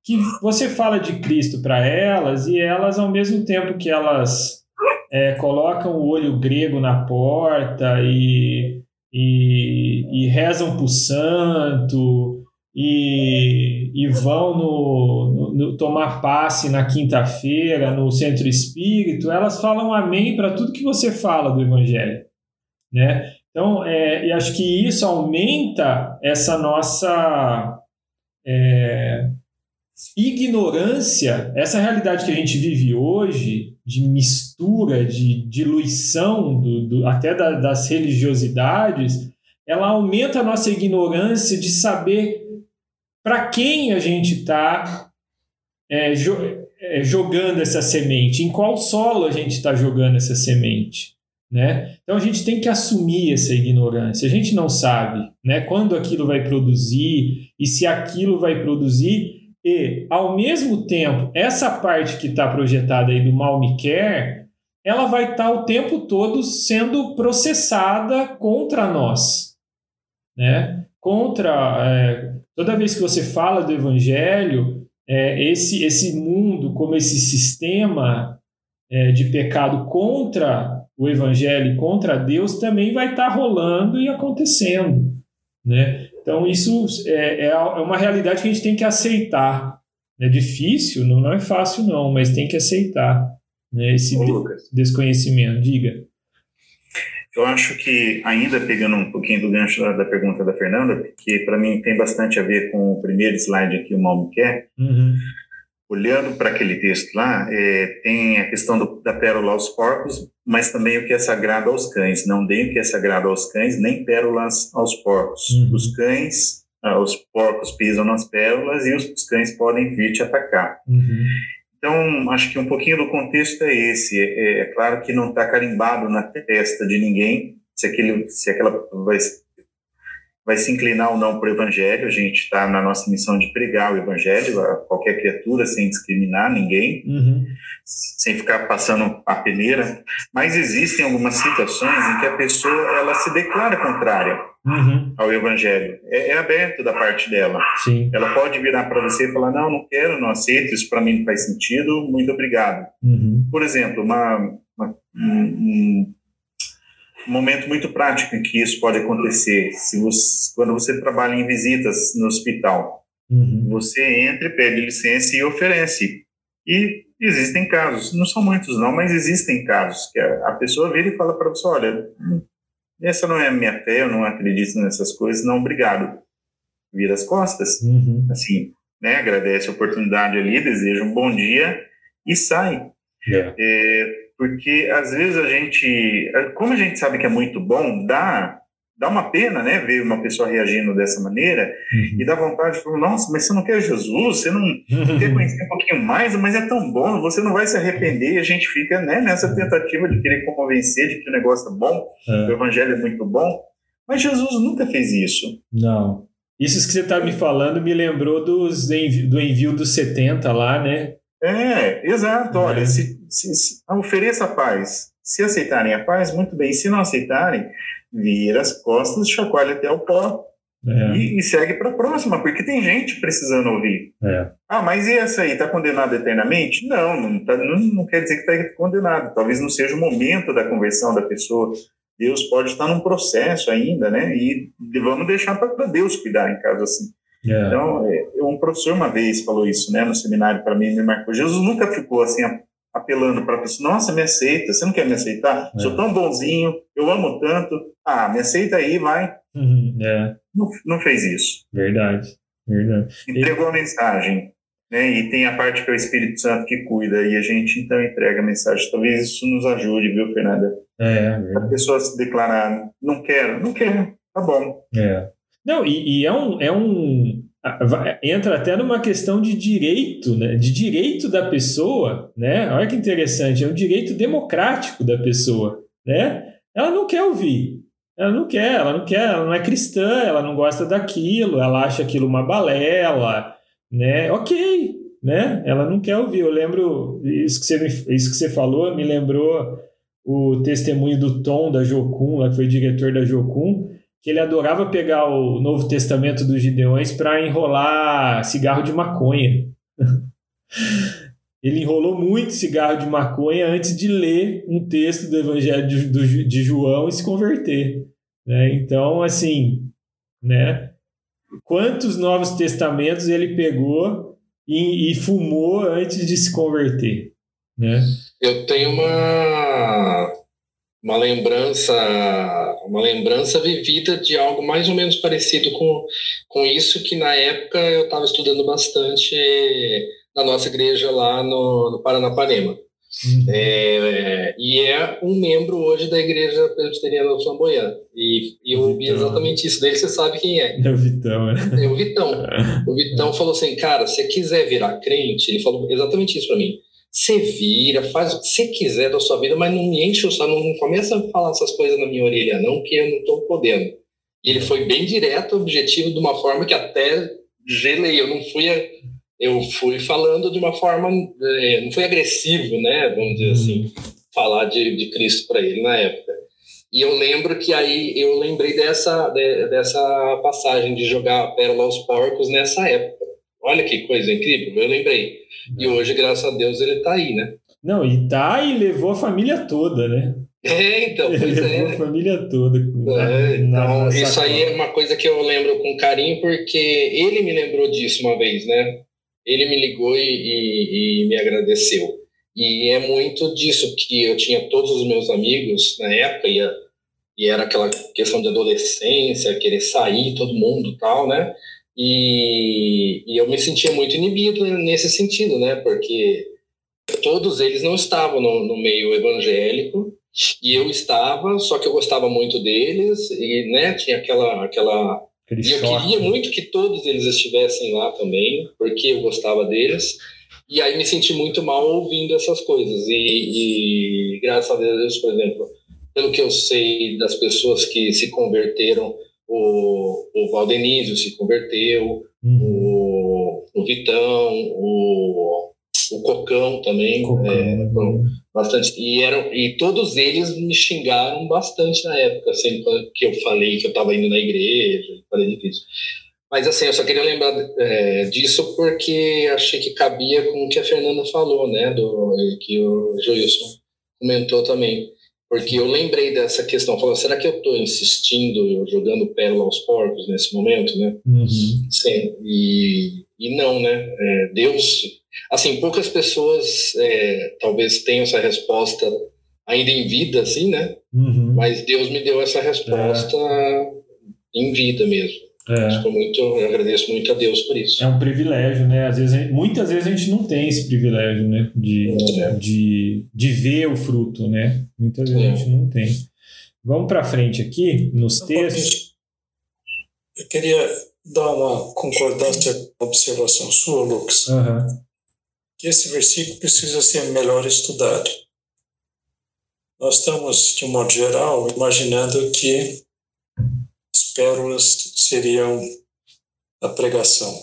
que você fala de Cristo para elas e elas, ao mesmo tempo que elas é, colocam o olho grego na porta e, e, e rezam para o santo e, e vão no, no, no, tomar passe na quinta-feira no centro espírito, elas falam amém para tudo que você fala do evangelho, né? Então, é, e acho que isso aumenta essa nossa é, ignorância, essa realidade que a gente vive hoje, de mistura, de diluição do, do até da, das religiosidades, ela aumenta a nossa ignorância de saber para quem a gente está é, jo, é, jogando essa semente, em qual solo a gente está jogando essa semente. Né? Então a gente tem que assumir essa ignorância. A gente não sabe né, quando aquilo vai produzir e se aquilo vai produzir e, ao mesmo tempo, essa parte que está projetada aí do mal me quer, ela vai estar tá o tempo todo sendo processada contra nós. Né? Contra. É, toda vez que você fala do evangelho, é, esse, esse mundo, como esse sistema é, de pecado contra o evangelho contra Deus, também vai estar tá rolando e acontecendo. Né? Então, isso é, é, é uma realidade que a gente tem que aceitar. É difícil, não, não é fácil, não, mas tem que aceitar né, esse Ô, desconhecimento. Diga. Eu acho que, ainda pegando um pouquinho do gancho da, da pergunta da Fernanda, que para mim tem bastante a ver com o primeiro slide aqui, o Mal Me Quer, uhum. Olhando para aquele texto lá, é, tem a questão do, da pérola aos porcos, mas também o que é sagrado aos cães. Não deem o que é sagrado aos cães, nem pérolas aos porcos. Uhum. Os cães, ah, os porcos pisam nas pérolas e os, cães podem vir te atacar. Uhum. Então, acho que um pouquinho do contexto é esse. É, é claro que não está carimbado na testa de ninguém se, aquele, se aquela vai vai se inclinar ou não para o evangelho. A gente está na nossa missão de pregar o evangelho a qualquer criatura, sem discriminar ninguém, uhum. sem ficar passando a peneira. Mas existem algumas situações em que a pessoa ela se declara contrária uhum. ao evangelho. É, é, aberto da parte dela. Sim. Ela pode virar para você e falar: não, não quero, não aceito, isso para mim não faz sentido, muito obrigado. Uhum. Por exemplo, uma, uma um, um momento muito prático em que isso pode acontecer. Se você, quando você trabalha em visitas no hospital, uhum. você entra, pede licença e oferece. E existem casos, não são muitos não, mas existem casos que a, a pessoa vira e fala para você, olha, essa não é a minha fé, eu não acredito nessas coisas, não, obrigado. Vira as costas, uhum. assim, né, agradece a oportunidade ali, deseja um bom dia e sai. Yeah. É, porque às vezes a gente, como a gente sabe que é muito bom, dá dá uma pena, né, ver uma pessoa reagindo dessa maneira uhum. e dá vontade de falar, nossa, mas você não quer Jesus, você não <laughs> quer conhecer um pouquinho mais, mas é tão bom, você não vai se arrepender e a gente fica, né, nessa tentativa de querer convencer de que o negócio é bom, é. o evangelho é muito bom, mas Jesus nunca fez isso. Não. Isso que você está me falando me lembrou dos, do envio dos 70 lá, né? É, exato. Olha, é. Se, se, se, ofereça paz. Se aceitarem a paz, muito bem. Se não aceitarem, vira as costas, chacoalha até o pó é. e, e, segue para a próxima, porque tem gente precisando ouvir. É. Ah, mas e essa aí, está condenado eternamente? Não, não, tá, não, não quer dizer que está condenado. Talvez não seja o momento da conversão da pessoa. Deus pode estar num processo ainda, né? E vamos deixar para Deus cuidar em caso assim. É. Então, é, um professor uma vez falou isso, né, no seminário para mim, me marcou. Jesus nunca ficou assim apelando para a pessoa, nossa, me aceita, você não quer me aceitar? É. Sou tão bonzinho, eu amo tanto, ah, me aceita aí, vai. Uhum, é. não, não fez isso. Verdade, verdade. Entregou e... a mensagem, né, e tem a parte que é o Espírito Santo que cuida, e a gente então entrega a mensagem. Talvez isso nos ajude, viu, Fernanda? É, a pessoa se declarar, não quero, não quero, tá bom. É. Não, e, e é um, é um entra até numa questão de direito, né? de direito da pessoa, né? Olha que interessante, é um direito democrático da pessoa, né? Ela não quer ouvir, ela não quer, ela não quer, ela não é cristã, ela não gosta daquilo, ela acha aquilo uma balela, né? Ok, né? Ela não quer ouvir. Eu lembro isso que você, isso que você falou, me lembrou o testemunho do Tom da Jocum, lá que foi diretor da Jocum, que ele adorava pegar o Novo Testamento dos Gideões para enrolar cigarro de maconha. <laughs> ele enrolou muito cigarro de maconha antes de ler um texto do Evangelho de, do, de João e se converter. Né? Então, assim, né? quantos Novos Testamentos ele pegou e, e fumou antes de se converter? Né? Eu tenho uma, uma lembrança uma lembrança vivida de algo mais ou menos parecido com, com isso que na época eu estava estudando bastante na nossa igreja lá no, no Paranapanema. Uhum. É, e é um membro hoje da igreja presbiteriana do Flamboyant. E, e eu ouvi exatamente isso dele, você sabe quem é. É o Vitão, né? É o Vitão. <laughs> O Vitão falou assim, cara, se quiser virar crente, ele falou exatamente isso para mim você vira, faz o que você quiser da sua vida, mas não me enche o saco, não começa a falar essas coisas na minha orelha, não, que eu não estou podendo. E ele foi bem direto, objetivo, de uma forma que até gelei. Eu não fui, eu fui falando de uma forma, é, não foi agressivo, né? Vamos dizer assim, falar de, de Cristo para ele na época. E eu lembro que aí eu lembrei dessa, de, dessa passagem de jogar a pérola aos porcos nessa época. Olha que coisa incrível, eu lembrei. E hoje, graças a Deus, ele está aí, né? Não, e tá e levou a família toda, né? É, então, pois levou é. a família toda. É, então, isso aí é uma coisa que eu lembro com carinho, porque ele me lembrou disso uma vez, né? Ele me ligou e, e, e me agradeceu. E é muito disso que eu tinha todos os meus amigos na época, e, e era aquela questão de adolescência, querer sair, todo mundo tal, né? E, e eu me sentia muito inibido nesse sentido, né? Porque todos eles não estavam no, no meio evangélico e eu estava, só que eu gostava muito deles e, né? Tinha aquela aquela Aquele e eu choque. queria muito que todos eles estivessem lá também, porque eu gostava deles. E aí me senti muito mal ouvindo essas coisas. E, e graças a Deus, por exemplo, pelo que eu sei das pessoas que se converteram o, o Valdenísio se converteu, uhum. o, o Vitão, o, o Cocão também, Cocão, é, né? bastante, e, eram, e todos eles me xingaram bastante na época, assim, que eu falei que eu estava indo na igreja, falei disso. Mas assim, eu só queria lembrar é, disso porque achei que cabia com o que a Fernanda falou, né, do, que o Joilson comentou também. Porque eu lembrei dessa questão, falando, será que eu estou insistindo, jogando pérola aos porcos nesse momento, né? Uhum. Sim, e, e não, né? É, Deus, assim, poucas pessoas é, talvez tenham essa resposta ainda em vida, assim, né? Uhum. Mas Deus me deu essa resposta é. em vida mesmo. É. Muito, eu agradeço muito a Deus por isso. É um privilégio, né? Às vezes, muitas vezes a gente não tem esse privilégio, né? De, é. de, de ver o fruto, né? Muitas vezes é. a gente não tem. Vamos para frente aqui, nos textos. Eu queria dar uma concordância com a observação sua, Lucas, uhum. que esse versículo precisa ser melhor estudado. Nós estamos, de um modo geral, imaginando que as pérolas seriam a pregação.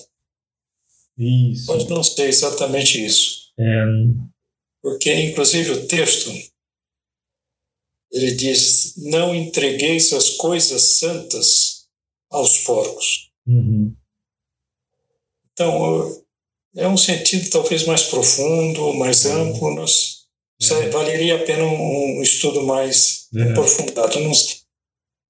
Isso. Mas não sei exatamente isso. É... Porque, inclusive, o texto ele diz: Não entregueis as coisas santas aos porcos. Uhum. Então, é um sentido talvez mais profundo, mais uhum. amplo. Nós, é. Valeria a pena um, um estudo mais é. aprofundado.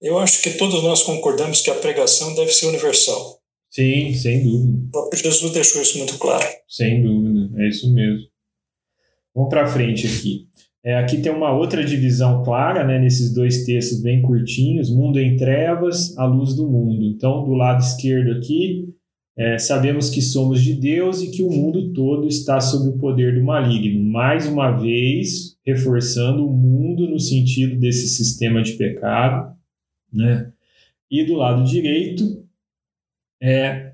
Eu acho que todos nós concordamos que a pregação deve ser universal. Sim, sem dúvida. O próprio Jesus deixou isso muito claro. Sem dúvida, é isso mesmo. Vamos para frente aqui. É, aqui tem uma outra divisão clara, né, nesses dois textos bem curtinhos: mundo em trevas, a luz do mundo. Então, do lado esquerdo aqui, é, sabemos que somos de Deus e que o mundo todo está sob o poder do maligno. Mais uma vez, reforçando o mundo no sentido desse sistema de pecado. Né? E do lado direito, é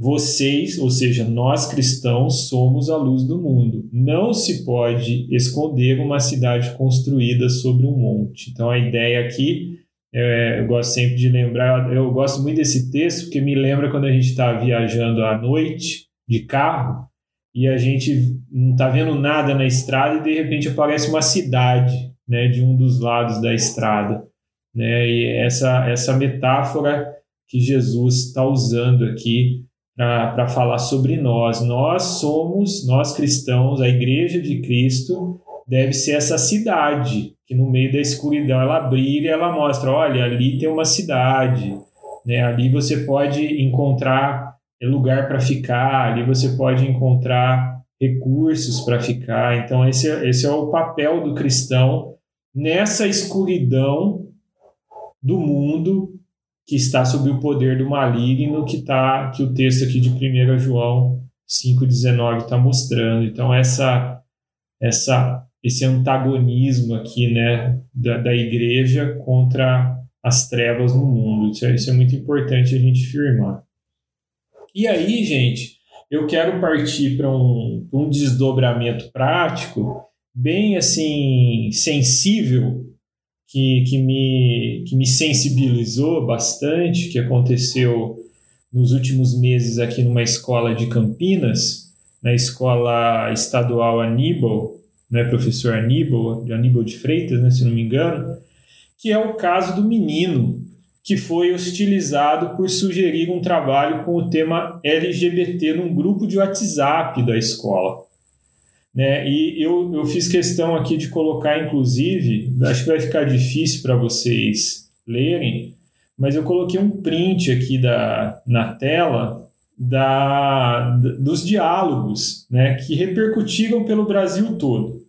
vocês, ou seja, nós cristãos, somos a luz do mundo. Não se pode esconder uma cidade construída sobre um monte. Então, a ideia aqui, é, eu gosto sempre de lembrar, eu gosto muito desse texto, porque me lembra quando a gente está viajando à noite de carro e a gente não está vendo nada na estrada e de repente aparece uma cidade né, de um dos lados da estrada. Né? E essa, essa metáfora que Jesus está usando aqui para falar sobre nós. Nós somos, nós cristãos, a igreja de Cristo deve ser essa cidade que no meio da escuridão ela brilha, ela mostra, olha, ali tem uma cidade, né? Ali você pode encontrar lugar para ficar, ali você pode encontrar recursos para ficar. Então esse é, esse é o papel do cristão nessa escuridão do mundo que está sob o poder do maligno que tá que o texto aqui de 1 João 5:19 está mostrando. Então essa essa esse antagonismo aqui, né, da, da igreja contra as trevas no mundo. Isso é, isso é muito importante a gente firmar. E aí, gente, eu quero partir para um, um desdobramento prático bem assim sensível que, que, me, que me sensibilizou bastante, que aconteceu nos últimos meses aqui numa escola de Campinas, na escola estadual Aníbal, né, professor Aníbal, de Aníbal de Freitas, né, se não me engano, que é o caso do menino que foi hostilizado por sugerir um trabalho com o tema LGBT num grupo de WhatsApp da escola. Né? E eu, eu fiz questão aqui de colocar, inclusive, acho que vai ficar difícil para vocês lerem, mas eu coloquei um print aqui da, na tela da, dos diálogos né, que repercutiram pelo Brasil todo.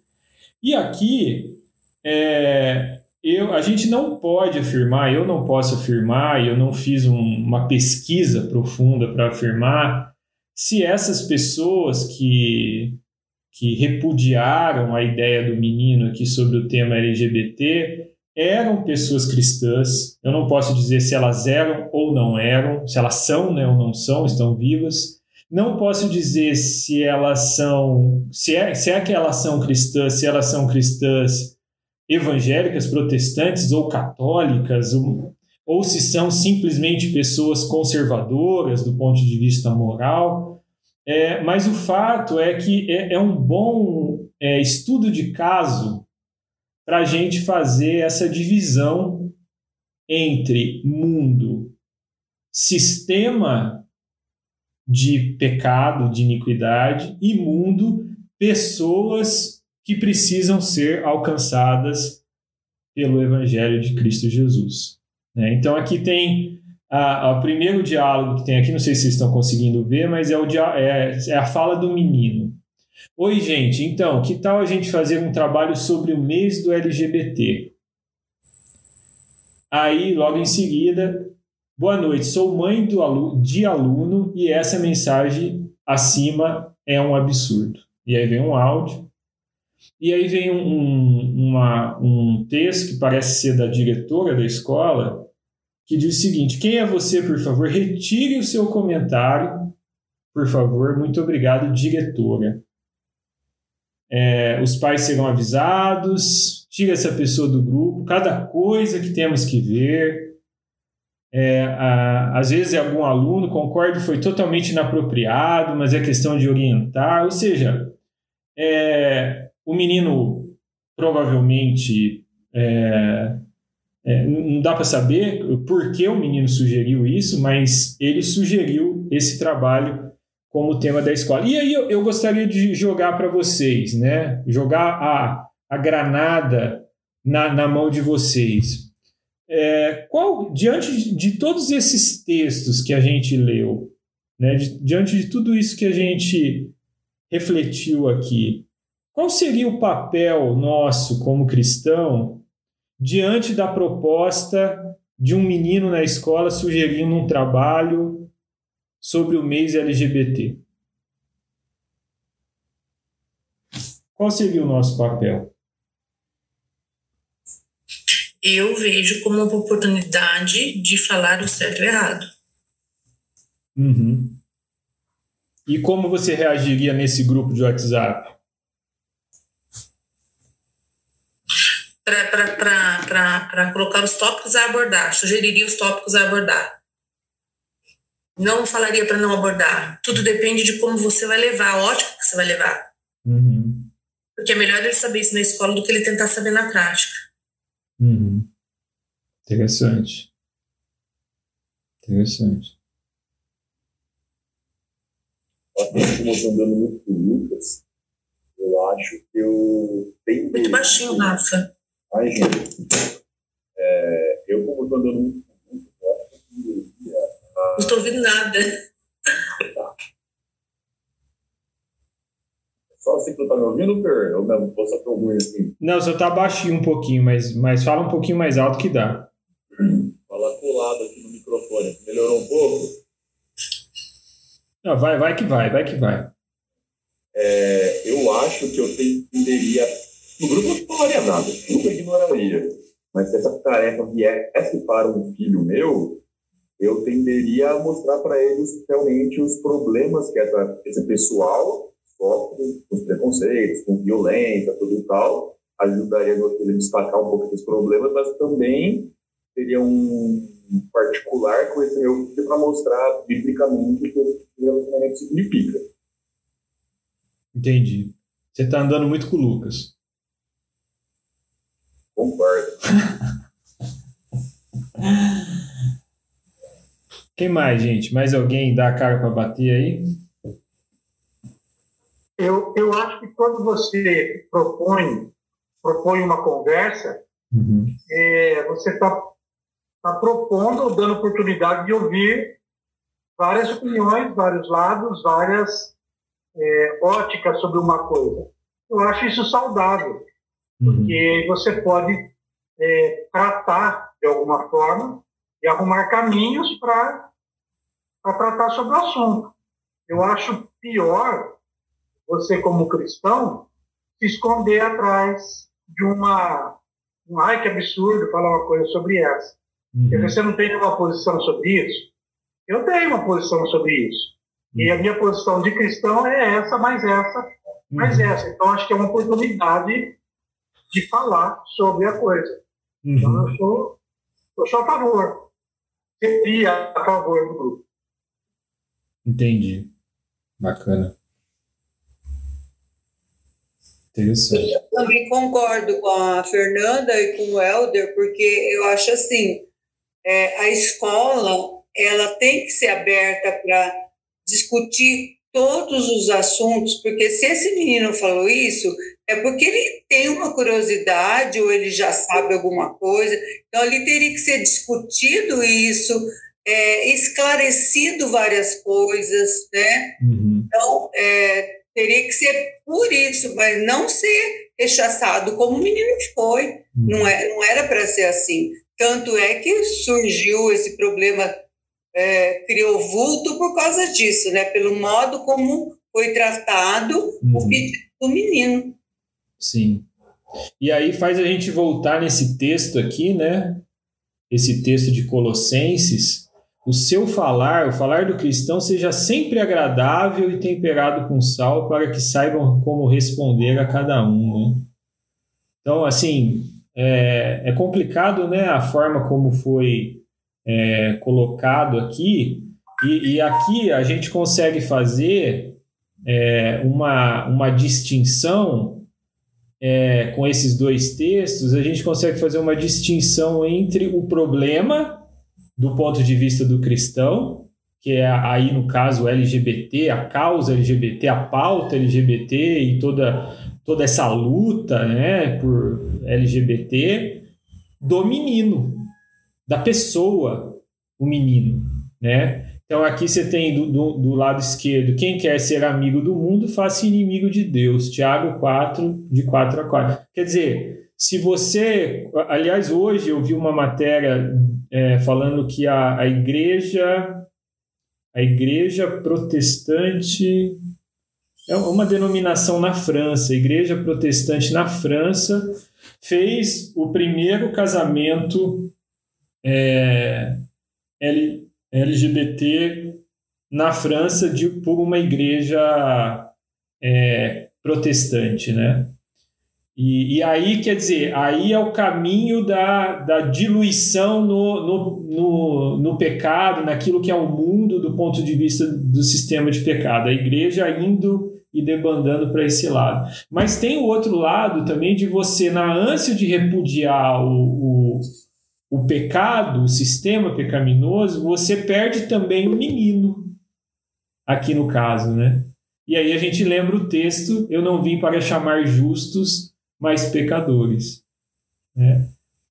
E aqui, é, eu, a gente não pode afirmar, eu não posso afirmar, eu não fiz um, uma pesquisa profunda para afirmar se essas pessoas que que repudiaram a ideia do menino aqui sobre o tema LGBT eram pessoas cristãs. Eu não posso dizer se elas eram ou não eram, se elas são né, ou não são, estão vivas. Não posso dizer se elas são, se é, se é que elas são cristãs, se elas são cristãs evangélicas, protestantes ou católicas, ou, ou se são simplesmente pessoas conservadoras do ponto de vista moral. É, mas o fato é que é, é um bom é, estudo de caso para a gente fazer essa divisão entre mundo, sistema de pecado, de iniquidade, e mundo, pessoas que precisam ser alcançadas pelo Evangelho de Cristo Jesus. Né? Então aqui tem o primeiro diálogo que tem aqui, não sei se vocês estão conseguindo ver, mas é, o é, é a fala do menino. Oi, gente, então, que tal a gente fazer um trabalho sobre o mês do LGBT? Aí, logo em seguida, boa noite, sou mãe do aluno, de aluno e essa mensagem acima é um absurdo. E aí vem um áudio. E aí vem um, uma, um texto que parece ser da diretora da escola, que diz o seguinte: Quem é você, por favor? Retire o seu comentário, por favor. Muito obrigado, diretora. É, os pais serão avisados, tira essa pessoa do grupo, cada coisa que temos que ver. É, a, às vezes é algum aluno, concordo, foi totalmente inapropriado, mas é questão de orientar. Ou seja, é, o menino provavelmente é, é, não dá para saber por que o menino sugeriu isso, mas ele sugeriu esse trabalho como tema da escola. E aí eu, eu gostaria de jogar para vocês, né? Jogar a, a granada na, na mão de vocês. É, qual, diante de, todos esses textos que a gente leu, né, de, diante de tudo isso que a gente refletiu aqui, qual seria o papel nosso como cristão diante da proposta de um menino na escola sugerindo um trabalho sobre o mês LGBT? Qual seria o nosso papel? Eu vejo como uma oportunidade de falar o certo e o errado. Uhum. E como você reagiria nesse grupo de WhatsApp? Para colocar os tópicos a abordar, sugeriria os tópicos a abordar. Não falaria para não abordar. Tudo depende de como você vai levar, a ótica que você vai levar. Uhum. Porque é melhor ele saber isso na escola do que ele tentar saber na prática. Uhum. Interessante. Interessante. Muito Lucas, eu acho que eu tenho. Muito baixinho, Rafa. Ai, gente. É, eu, como estou andando muito não estou ouvindo nada. Tá. Só assim que tu tá me ouvindo, Per? Ou não, você tá ruim assim? Não, você tá baixinho um pouquinho, mas, mas fala um pouquinho mais alto que dá. Fala colado aqui no microfone. Melhorou um pouco? Não, vai, vai que vai, vai que vai. É, eu acho que eu tenderia. No grupo eu não falaria nada, eu ignoraria. Mas se essa tarefa viesse para um filho meu, eu tenderia a mostrar para eles realmente os problemas que essa, esse pessoal sofre com os preconceitos, com violência, tudo e tal. Ajudaria ele a destacar um pouco desses problemas, mas também seria um particular com esse meu filho para mostrar biblicamente o que esse relacionamento significa. Entendi. Você está andando muito com o Lucas. Concordo. <laughs> Quem mais, gente? Mais alguém dá a cara para bater aí? Eu, eu acho que quando você propõe, propõe uma conversa, uhum. é, você está tá propondo, dando oportunidade de ouvir várias opiniões, vários lados, várias é, óticas sobre uma coisa. Eu acho isso saudável, uhum. porque você pode é, tratar de alguma forma e arrumar caminhos para tratar sobre o assunto. Eu acho pior você, como cristão, se esconder atrás de uma. Um, ai, que absurdo falar uma coisa sobre essa. Uhum. Você não tem uma posição sobre isso. Eu tenho uma posição sobre isso. Uhum. E a minha posição de cristão é essa, mais essa, mais uhum. essa. Então, acho que é uma oportunidade de falar sobre a coisa. Então, eu sou, eu sou a favor. Seria a favor do grupo. Entendi. Bacana. Interessante. Eu também concordo com a Fernanda e com o Helder, porque eu acho assim, é, a escola ela tem que ser aberta para discutir todos os assuntos, porque se esse menino falou isso, é porque ele tem uma curiosidade ou ele já sabe alguma coisa. Então, ele teria que ser discutido isso, é, esclarecido várias coisas, né? Uhum. Então, é, teria que ser por isso, mas não ser rechaçado como o menino foi. Uhum. Não, é, não era para ser assim. Tanto é que surgiu esse problema, é, criou vulto por causa disso, né? Pelo modo como foi tratado uhum. o pedido do menino. Sim. E aí faz a gente voltar nesse texto aqui, né? Esse texto de Colossenses. O seu falar, o falar do cristão, seja sempre agradável e temperado com sal, para que saibam como responder a cada um. Né? Então, assim, é, é, complicado né, a forma como foi é, colocado aqui, e, e, aqui a gente consegue fazer é, uma, uma distinção é, com esses dois textos, a gente consegue fazer uma distinção entre o problema, do ponto de vista do cristão, que é aí no caso LGBT, a causa LGBT, a pauta LGBT e toda, toda essa luta né, por LGBT, do menino, da pessoa, o menino, né? Então aqui você tem do, do, do, lado esquerdo, quem quer ser amigo do mundo, faça inimigo de Deus. Tiago 4, de 4 a 4. Quer dizer, se você. Aliás, hoje eu vi uma matéria é, falando que a, a igreja. A igreja protestante. É uma denominação na França, a igreja protestante na França fez o primeiro casamento é, LGBT na França de, por uma igreja é, protestante, né? E, e, aí, quer dizer, aí é o caminho da, da diluição no, no, no, no, pecado, naquilo que é o mundo do ponto de vista do sistema de pecado. A igreja indo e debandando para esse lado. Mas tem o outro lado também de você, na ânsia de repudiar o, o o pecado, o sistema pecaminoso, você perde também o menino, aqui no caso, né? E aí a gente lembra o texto: Eu não vim para chamar justos, mas pecadores. Né?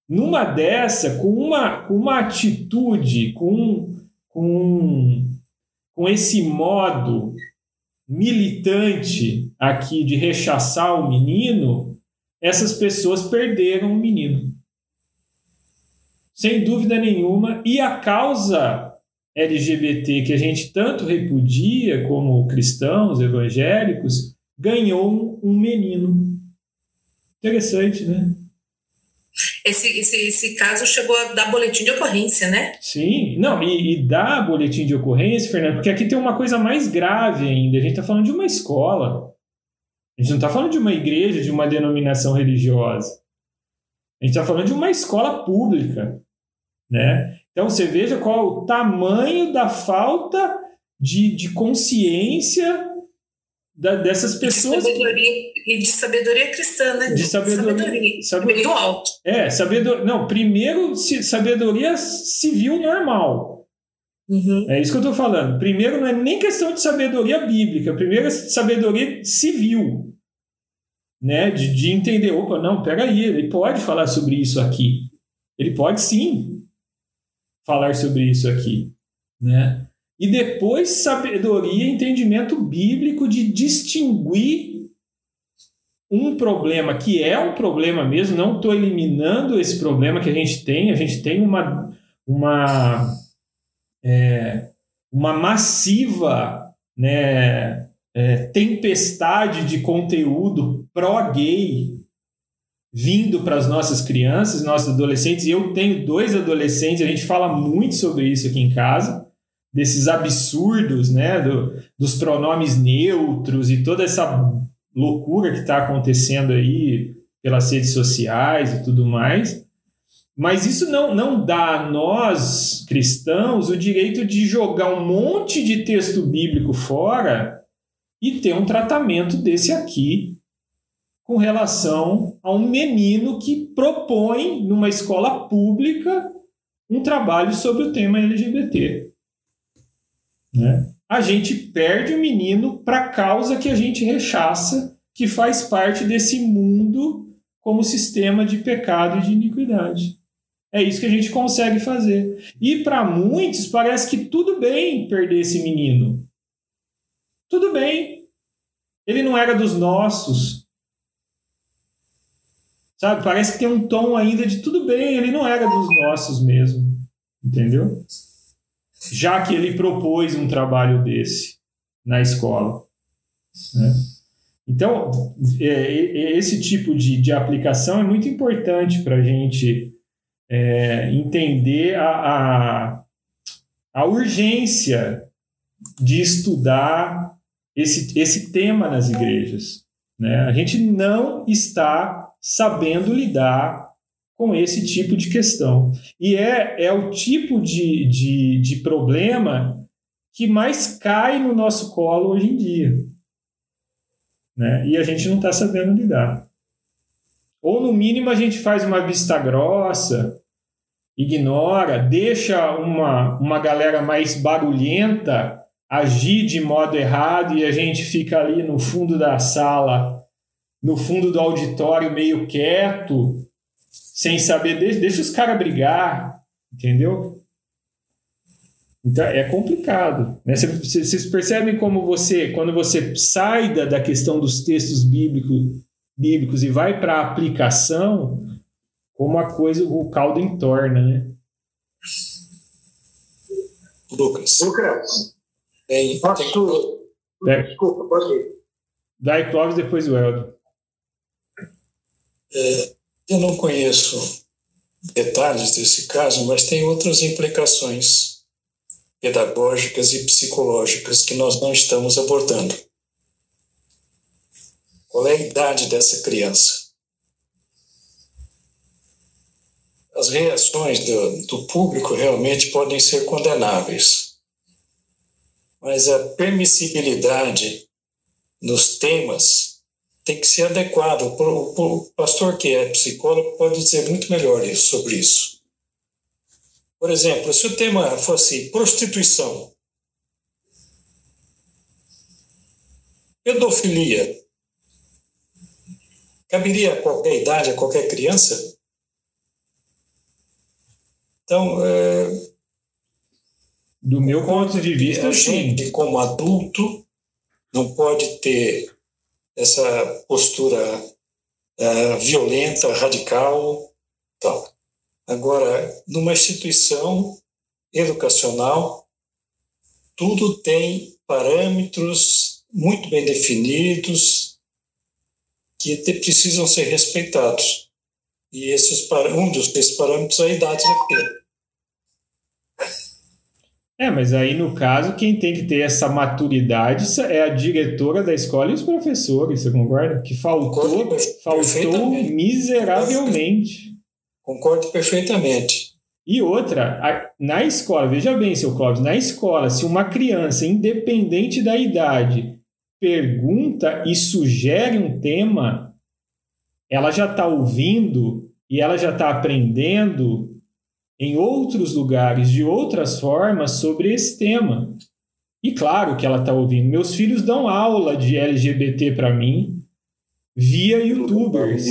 Numa dessa, com uma, com uma atitude, com, com, com esse modo militante aqui de rechaçar o menino, essas pessoas perderam o menino sem dúvida nenhuma, e a causa LGBT que a gente tanto repudia como cristãos evangélicos ganhou um menino. Interessante, né? Esse, esse, esse caso chegou a dar boletim de ocorrência, né? Sim, não, e, e dá boletim de ocorrência, Fernando, porque aqui tem uma coisa mais grave ainda. A gente está falando de uma escola. A gente não está falando de uma igreja, de uma denominação religiosa. A gente está falando de uma escola pública. Né? Então você veja qual é o tamanho da falta de, de consciência da, dessas pessoas. De sabedoria, e de sabedoria cristã, né? De sabedoria. sabedoria, sabedoria do alto. É, sabedoria. Não, primeiro, sabedoria civil normal. Uhum. É isso que eu estou falando. Primeiro, não é nem questão de sabedoria bíblica, primeiro é sabedoria civil. Né? De, de entender, opa, não, peraí, ele pode falar sobre isso aqui. Ele pode sim falar sobre isso aqui, né? E depois sabedoria, entendimento bíblico de distinguir um problema que é um problema mesmo, não estou eliminando esse problema que a gente tem, a gente tem uma, uma, é, uma massiva né, é, tempestade de conteúdo pró-gay vindo para as nossas crianças, nossos adolescentes, eu tenho dois adolescentes, a gente fala muito sobre isso aqui em casa, desses absurdos, né, do, dos pronomes neutros e toda essa loucura que está acontecendo aí pelas redes sociais e tudo mais. Mas isso não, não dá a nós, cristãos, o direito de jogar um monte de texto bíblico fora e ter um tratamento desse aqui com relação a um menino que propõe, numa escola pública, um trabalho sobre o tema LGBT. Né? A gente perde o menino para causa que a gente rechaça, que faz parte desse mundo como sistema de pecado e de iniquidade. É isso que a gente consegue fazer. E para muitos parece que tudo bem perder esse menino. Tudo bem. Ele não era dos nossos, Sabe? Parece que tem um tom ainda de tudo bem, ele não era dos nossos mesmo. Entendeu? Já que ele propôs um trabalho desse na escola. Né? Então, é, esse tipo de, de aplicação é muito importante para a gente é, entender a, a, a, urgência de estudar esse, esse tema nas igrejas. Né? A gente não está sabendo lidar com esse tipo de questão. E é, é o tipo de, de, de problema que mais cai no nosso colo hoje em dia né? E a gente não está sabendo lidar. Ou no mínimo a gente faz uma vista grossa, ignora, deixa uma, uma galera mais barulhenta agir de modo errado e a gente fica ali no fundo da sala, no fundo do auditório, meio quieto, sem saber, deixa, deixa os caras brigar, entendeu? Então é complicado. Né? Vocês percebem como você, quando você sai da, da questão dos textos bíblicos, bíblicos e vai para a aplicação, como a coisa, o caldo entorna, né? Lucas. Lucas. Tem, Posso... tem... Desculpa, pode ir. Daí Clóvis, depois o Eldo. É, eu não conheço detalhes desse caso, mas tem outras implicações pedagógicas e psicológicas que nós não estamos abordando. Qual é a idade dessa criança? As reações do, do público realmente podem ser condenáveis, mas a permissibilidade nos temas tem que ser adequada. O, o pastor que é psicólogo pode dizer muito melhor sobre isso. Por exemplo, se o tema fosse prostituição, pedofilia, caberia a qualquer idade, a qualquer criança? Então, é, do meu ponto de vista, a gente, sim. como adulto, não pode ter essa postura uh, violenta, radical, tal. Agora, numa instituição educacional, tudo tem parâmetros muito bem definidos que precisam ser respeitados. E esses, um desses parâmetros é a idade da. É, mas aí no caso, quem tem que ter essa maturidade é a diretora da escola e os professores, você concorda? Que faltou, faltou miseravelmente. Concordo perfeitamente. E outra, na escola, veja bem, seu Clóvis, na escola, se uma criança, independente da idade, pergunta e sugere um tema, ela já está ouvindo e ela já está aprendendo em outros lugares, de outras formas, sobre esse tema. E claro que ela está ouvindo. Meus filhos dão aula de LGBT para mim via youtubers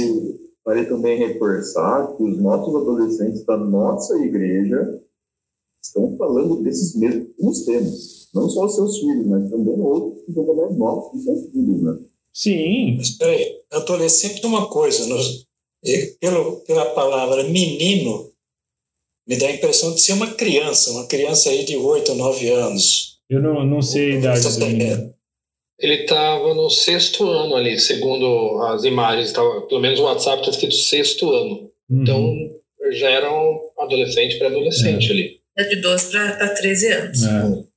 vale também reforçar que os nossos adolescentes da nossa igreja estão falando desses mesmos temas. Não só os seus filhos, mas também outros que são mais novos que seus filhos, né? Sim. Mas peraí, adolescente é uma coisa. Nos, pelo, pela palavra menino, me dá a impressão de ser uma criança, uma criança aí de 8 ou 9 anos. Eu não, não sei a idade do menino. Ele estava no sexto ano ali, segundo as imagens. Tava, pelo menos o WhatsApp está escrito sexto ano. Uhum. Então, já era um adolescente, pré-adolescente é. ali. É de 12 para 13 anos. É.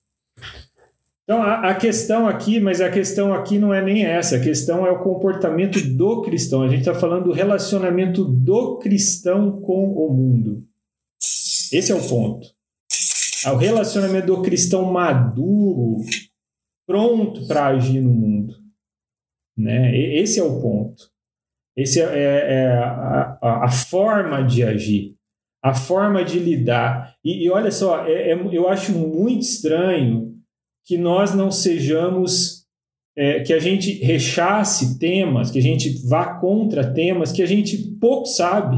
Então, a, a, questão aqui, mas a questão aqui não é nem essa. A questão é o comportamento do cristão. A gente está falando do relacionamento do cristão com o mundo. Esse é o ponto. O relacionamento do cristão maduro pronto para agir no mundo. Né? Esse é o ponto. Esse é, é, é a, a, a, forma de agir, a forma de lidar. E, e olha só, é, é eu acho muito estranho que nós não sejamos, é, que a gente rechace temas, que a gente vá contra temas que a gente pouco sabe.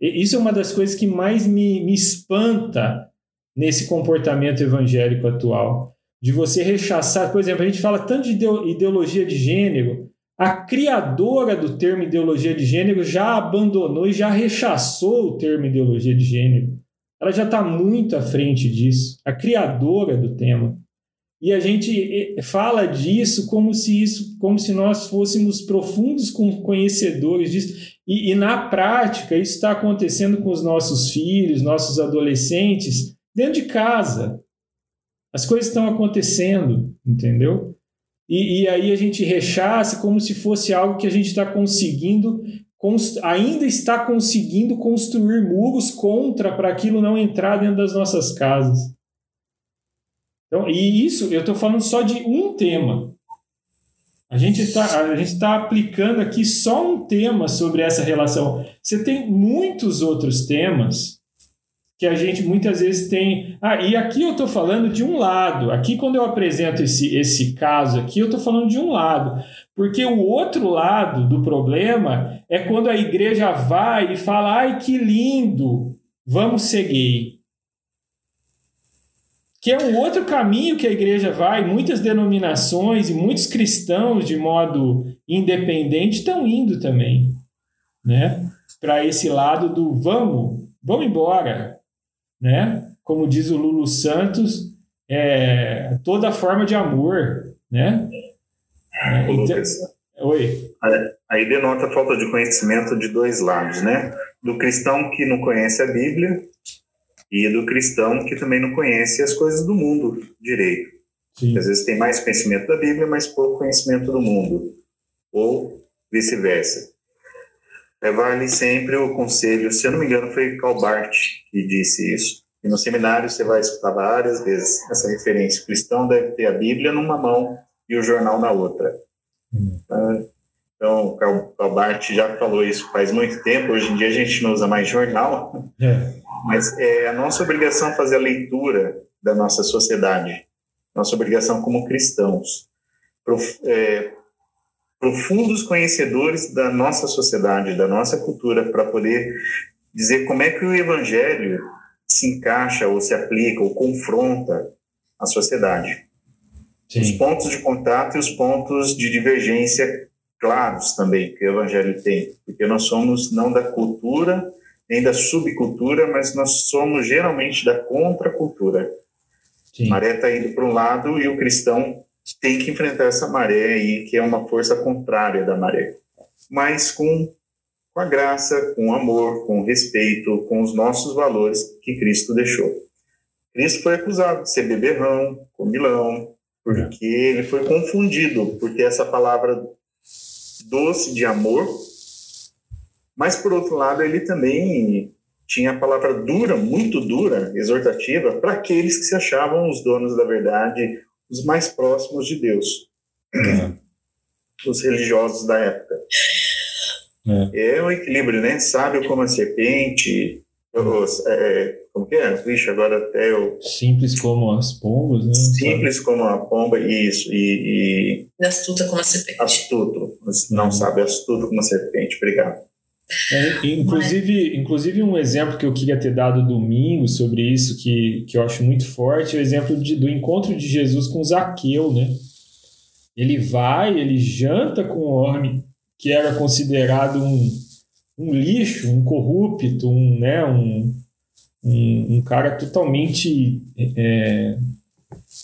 Isso é uma das coisas que mais me, me espanta nesse comportamento evangélico atual de você rechaçar. Por exemplo, a gente fala tanto de ideologia de gênero, a criadora do termo ideologia de gênero já abandonou e já rechaçou o termo ideologia de gênero. Ela já está muito à frente disso, a criadora do tema. E a gente fala disso como se isso, como se nós fôssemos profundos conhecedores disso. E, e na prática, isso está acontecendo com os nossos filhos, nossos adolescentes, dentro de casa. As coisas estão acontecendo, entendeu? E, e aí a gente rechaça como se fosse algo que a gente está conseguindo, ainda está conseguindo construir muros contra para aquilo não entrar dentro das nossas casas. Então, e isso eu estou falando só de um tema. A gente está tá aplicando aqui só um tema sobre essa relação. Você tem muitos outros temas que a gente muitas vezes tem. Ah, e aqui eu estou falando de um lado. Aqui, quando eu apresento esse, esse caso aqui, eu estou falando de um lado. Porque o outro lado do problema é quando a igreja vai e fala: ai, que lindo, vamos seguir que é um outro caminho que a igreja vai. Muitas denominações e muitos cristãos, de modo independente, estão indo também, né? Para esse lado do vamos, vamos embora, né? Como diz o Lulu Santos, é, toda forma de amor, né? É, então, Oi. Aí denota a falta de conhecimento de dois lados, né? Do cristão que não conhece a Bíblia e do cristão que também não conhece as coisas do mundo direito. Às vezes tem mais conhecimento da Bíblia, mas pouco conhecimento do mundo, ou vice-versa. É, vale sempre o conselho, se eu não me engano, foi Calbart que disse isso. E no seminário você vai escutar várias vezes essa referência. O cristão deve ter a Bíblia numa mão e o jornal na outra. Uhum. Então, o Calbart já falou isso faz muito tempo. Hoje em dia a gente não usa mais jornal. É. Mas é a nossa obrigação fazer a leitura da nossa sociedade, nossa obrigação como cristãos, é, profundos conhecedores da nossa sociedade, da nossa cultura, para poder dizer como é que o evangelho se encaixa ou se aplica ou confronta a sociedade. Sim. Os pontos de contato e os pontos de divergência claros também que o evangelho tem, porque nós somos não da cultura nem da subcultura, mas nós somos geralmente da contracultura. Sim. A maré está indo para um lado e o cristão tem que enfrentar essa maré aí, que é uma força contrária da maré. Mas com, com a graça, com o amor, com o respeito, com os nossos valores que Cristo deixou. Cristo foi acusado de ser beberrão, comilão, porque ele foi confundido por ter essa palavra doce de amor mas, por outro lado, ele também tinha a palavra dura, muito dura, exortativa, para aqueles que se achavam os donos da verdade, os mais próximos de Deus, uhum. os religiosos da época. É. é um equilíbrio, né? Sábio como a serpente, é, como que é? Vixe, agora até eu... Simples como as pombas, né? Simples sabe? como a pomba, isso. E, e... Astuta como a serpente. Astuto, não uhum. sabe, astuto como a serpente. Obrigado. É, inclusive, inclusive, um exemplo que eu queria ter dado domingo sobre isso, que, que eu acho muito forte, é o exemplo de, do encontro de Jesus com Zaqueu, né? Ele vai, ele janta com o homem que era considerado um, um lixo, um corrupto, um, né, um, um, um cara totalmente é,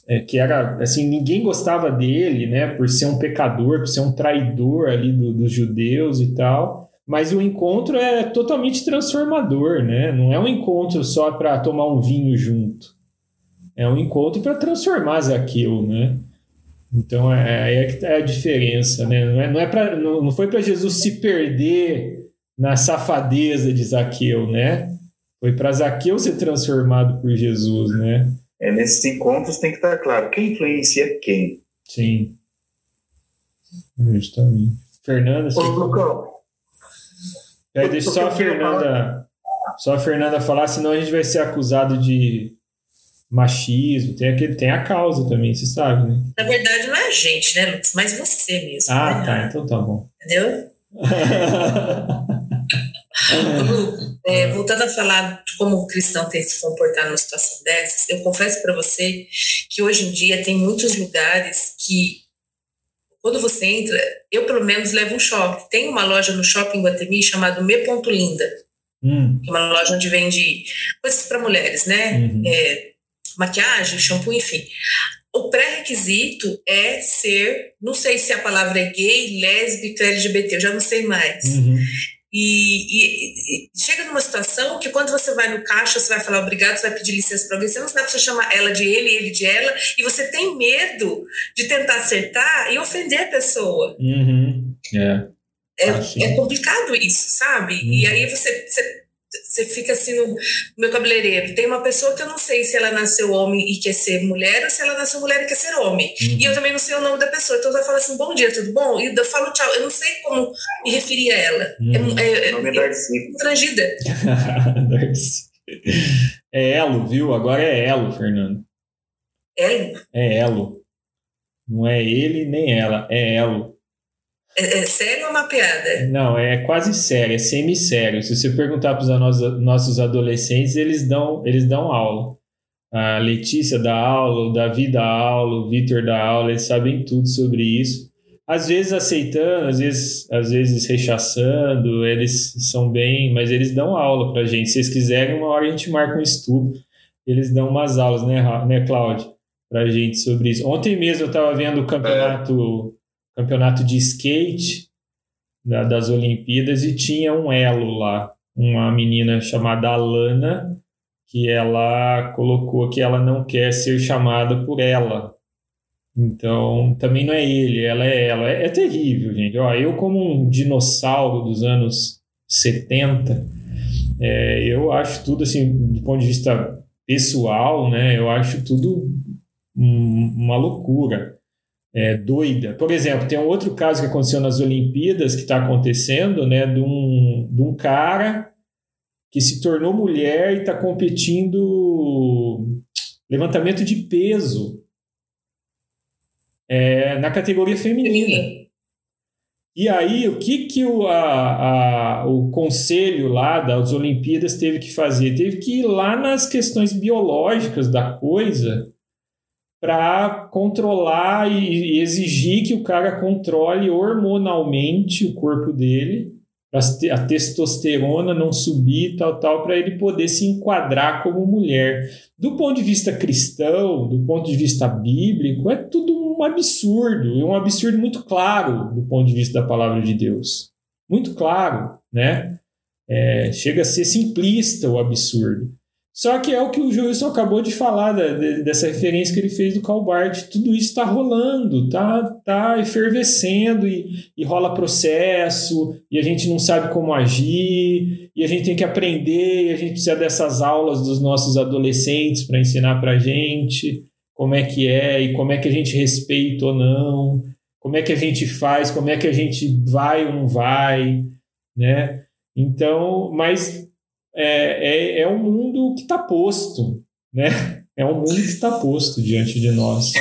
é, que era assim ninguém gostava dele, né, por ser um pecador, por ser um traidor ali do, dos judeus e tal. Mas o encontro é totalmente transformador, né? Não é um encontro só para tomar um vinho junto. É um encontro para transformar Zaqueu, né? Então é é que tá a diferença, né? Não, é, não, é pra, não, não foi para Jesus se perder na safadeza de Zaqueu, né? Foi para Zaqueu ser transformado por Jesus, né? É, nesses encontros tem que estar claro quem influencia quem. Sim. Justamente. Fernando, você... Ô, Lucão, é, deixa só a Fernanda, só a Fernanda falar, senão a gente vai ser acusado de machismo. Tem, aquele, tem a causa também, você sabe, né? Na verdade, não é a gente, né, Lucas? Mas você mesmo. Ah, né? tá. Então tá bom. Entendeu? <laughs> Lu, é, voltando a falar de como o cristão tem que se comportar numa situação dessas, eu confesso para você que hoje em dia tem muitos lugares que quando você entra, eu pelo menos levo um choque. Tem uma loja no shopping Guatemi chamada Me Ponto Linda, hum. é uma loja onde vende coisas para mulheres, né? Uhum. É, maquiagem, shampoo, enfim. o pré-requisito é ser, não sei se a palavra é gay, lésbica, LGBT, eu já não sei mais. Uhum. E, e, e, chega numa situação que quando você vai no caixa, você vai falar obrigado, você vai pedir licença para alguém, você não sabe se chamar ela de ele, ele de ela, e você tem medo de tentar acertar e ofender a pessoa. Uhum. É. É, é, complicado isso, sabe? Uhum. E aí você, você você fica assim no, meu cabeleireiro. Tem uma pessoa que eu não sei se ela nasceu homem e quer ser mulher ou se ela nasceu mulher e quer ser homem. Uhum. E eu também não sei o nome da pessoa. Então eu falo assim: bom dia, tudo bom? E eu falo tchau. Eu não sei como me referir a ela. Uhum. É, é, é, nome é Darcy. Constrangida. <laughs> Darcy. É Elo, viu? Agora é Elo, Fernando. Elo? É Elo. Não é ele nem ela, é Elo. É, é sério ou uma piada? Não, é quase sério, é semi-sério. Se você perguntar para os nossos adolescentes, eles dão, eles dão aula. A Letícia dá aula, o Davi dá aula, o Vitor dá aula, eles sabem tudo sobre isso. Às vezes aceitando, às vezes, às vezes rechaçando, eles são bem, mas eles dão aula para a gente. Se vocês quiserem, uma hora a gente marca um estudo. Eles dão umas aulas, né, né Cláudio? Para a gente sobre isso. Ontem mesmo eu estava vendo o campeonato campeonato de skate da, das Olimpíadas e tinha um elo lá, uma menina chamada Alana, que ela colocou que ela não quer ser chamada por ela. Então, também não é ele, ela é ela. É, é terrível, gente. Ó, eu, como um dinossauro dos anos 70, é, eu acho tudo, assim, do ponto de vista pessoal, né? Eu acho tudo uma loucura é, doida. Por exemplo, tem um outro caso que aconteceu nas Olimpíadas que está acontecendo, né, de um, de um cara que se tornou mulher e está competindo levantamento de peso é, na categoria feminina. E aí, o que, que o, a, a, o conselho lá das Olimpíadas teve que fazer? Teve que ir lá nas questões biológicas da coisa para controlar e, exigir que o cara controle hormonalmente o corpo dele, a testosterona não subir tal, tal, para ele poder se enquadrar como mulher. Do ponto de vista cristão, do ponto de vista bíblico, é tudo um absurdo, é um absurdo muito claro do ponto de vista da palavra de Deus. Muito claro, né? É, chega a ser simplista o absurdo. Só que é o que o Wilson acabou de falar, da, de, dessa referência que ele fez do Calbart. Tudo isso está rolando, tá, tá efervescendo e, e rola processo, e a gente não sabe como agir, e a gente tem que aprender, e a gente precisa dessas aulas dos nossos adolescentes para ensinar para a gente como é que é e como é que a gente respeita ou não, como é que a gente faz, como é que a gente vai ou não vai, né? Então, mas é, é, é um mundo que está posto, né? É um mundo que está posto diante de nós.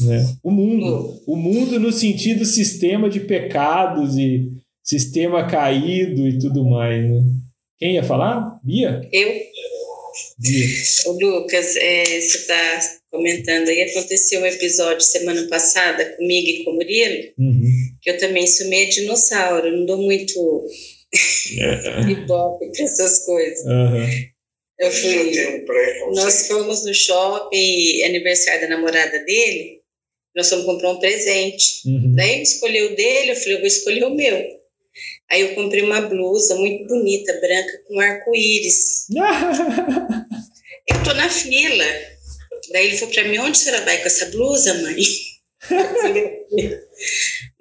Né? O mundo, o mundo no sentido sistema de pecados e sistema caído e tudo mais. Né? Quem ia falar? Bia? Eu. Bia. O Lucas, é, você está comentando aí, aconteceu um episódio semana passada comigo e com o Murilo, uhum. que eu também sou meio dinossauro, não dou muito Ibope para <laughs> essas coisas. Uhum. Eu fui. Nós fomos no shopping, aniversário da namorada dele. Nós fomos comprar um presente. Uhum. Daí ele escolheu o dele, eu falei, eu vou escolher o meu. Aí eu comprei uma blusa muito bonita, branca, com arco-íris. <laughs> eu tô na fila. Daí ele falou para mim: onde você vai com essa blusa, mãe? <laughs>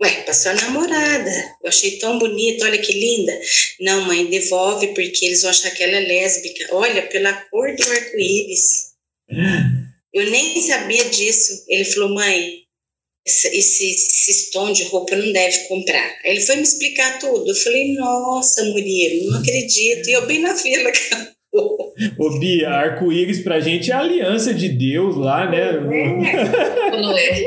Ué, pra sua namorada. Eu achei tão bonita, olha que linda. Não, mãe, devolve porque eles vão achar que ela é lésbica. Olha, pela cor do arco-íris. Eu nem sabia disso. Ele falou, mãe, esse, esse, esse tom de roupa não deve comprar. Aí ele foi me explicar tudo. Eu falei, nossa, Murilo, não acredito. E eu bem na fila, <laughs> cara. Ô Bia, arco-íris pra gente é a aliança de Deus lá, né? Não é.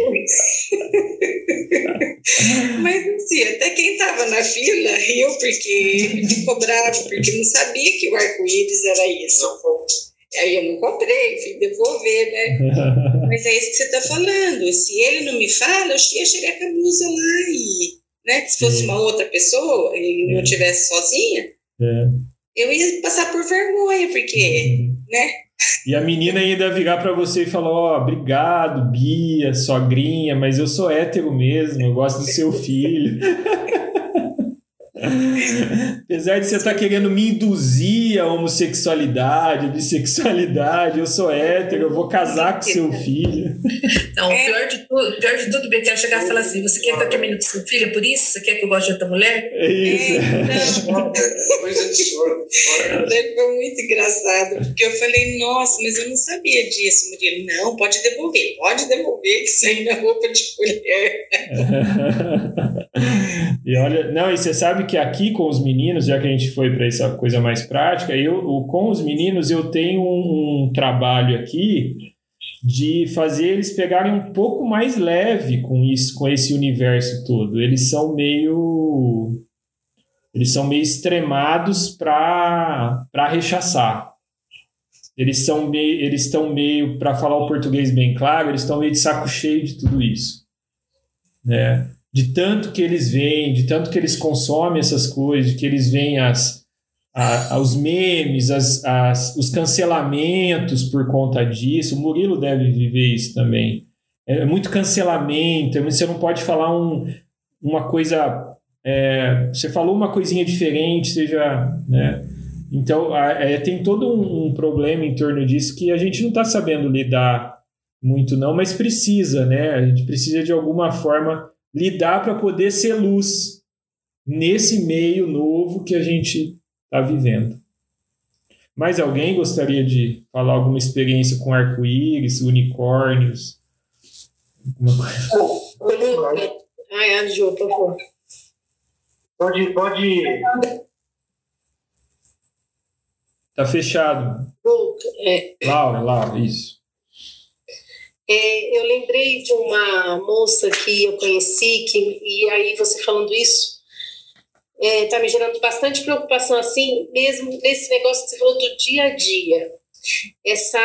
<laughs> <laughs> Mas assim, até quem tava na fila riu porque ficou bravo, porque não sabia que o arco-íris era isso. Aí eu não comprei, fui devolver, né? <laughs> Mas é isso que você tá falando. Se ele não me fala, eu ia chegar com a blusa lá e. Né? Se fosse Sim. uma outra pessoa e não estivesse é. sozinha. É eu ia passar por vergonha, porque, uhum. né? E a menina ainda virar para você e falar: Ó, oh, obrigado, Bia, sogrinha, mas eu sou hétero mesmo, eu gosto do seu filho. <laughs> <laughs> Apesar de você estar tá querendo me induzir a homossexualidade, bissexualidade, eu sou hétero, eu vou casar com seu filho. Não, o pior de tudo, pior de tudo, Beto, é chegar e falar assim: você quer que eu termine com seu filho, é por isso? Você quer que eu goste de outra mulher? É isso. É, não. Coisa de choro. Foi muito engraçado, porque eu falei, nossa, mas eu não sabia disso, Murilo. Não, pode devolver, pode devolver, que isso aí não é roupa de mulher. <laughs> e olha, não, e você sabe que aqui com os meninos, já que a gente foi para essa coisa mais prática, eu com os meninos eu tenho um, um trabalho aqui de fazer eles pegarem um pouco mais leve com isso, com esse universo todo. Eles são meio eles são meio extremados para para rechaçar. Eles são meio eles estão meio para falar o português bem claro, eles estão meio de saco cheio de tudo isso. Né? De tanto que eles veem, de tanto que eles consomem essas coisas, de que eles veem as, a, os memes, as, as, os cancelamentos por conta disso. O Murilo deve viver isso também. É, é muito cancelamento, você não pode falar um, uma coisa. É, você falou uma coisinha diferente, seja. Né? Então, é, tem todo um, um, problema em torno disso que a gente não está sabendo lidar muito, não, mas precisa, né? A gente precisa de alguma forma lidar para poder ser luz nesse meio novo que a gente está vivendo. Mais alguém gostaria de falar alguma experiência com arco-íris, unicórnios? Alguma coisa? <laughs> Ai, Anjo, por favor. Pode, pode. Tá fechado. É. Laura, Laura, isso. É, eu lembrei de uma moça que eu conheci, que, e aí você falando isso, está é, tá me gerando bastante preocupação, assim, mesmo nesse negócio que você falou do dia a dia. Essa,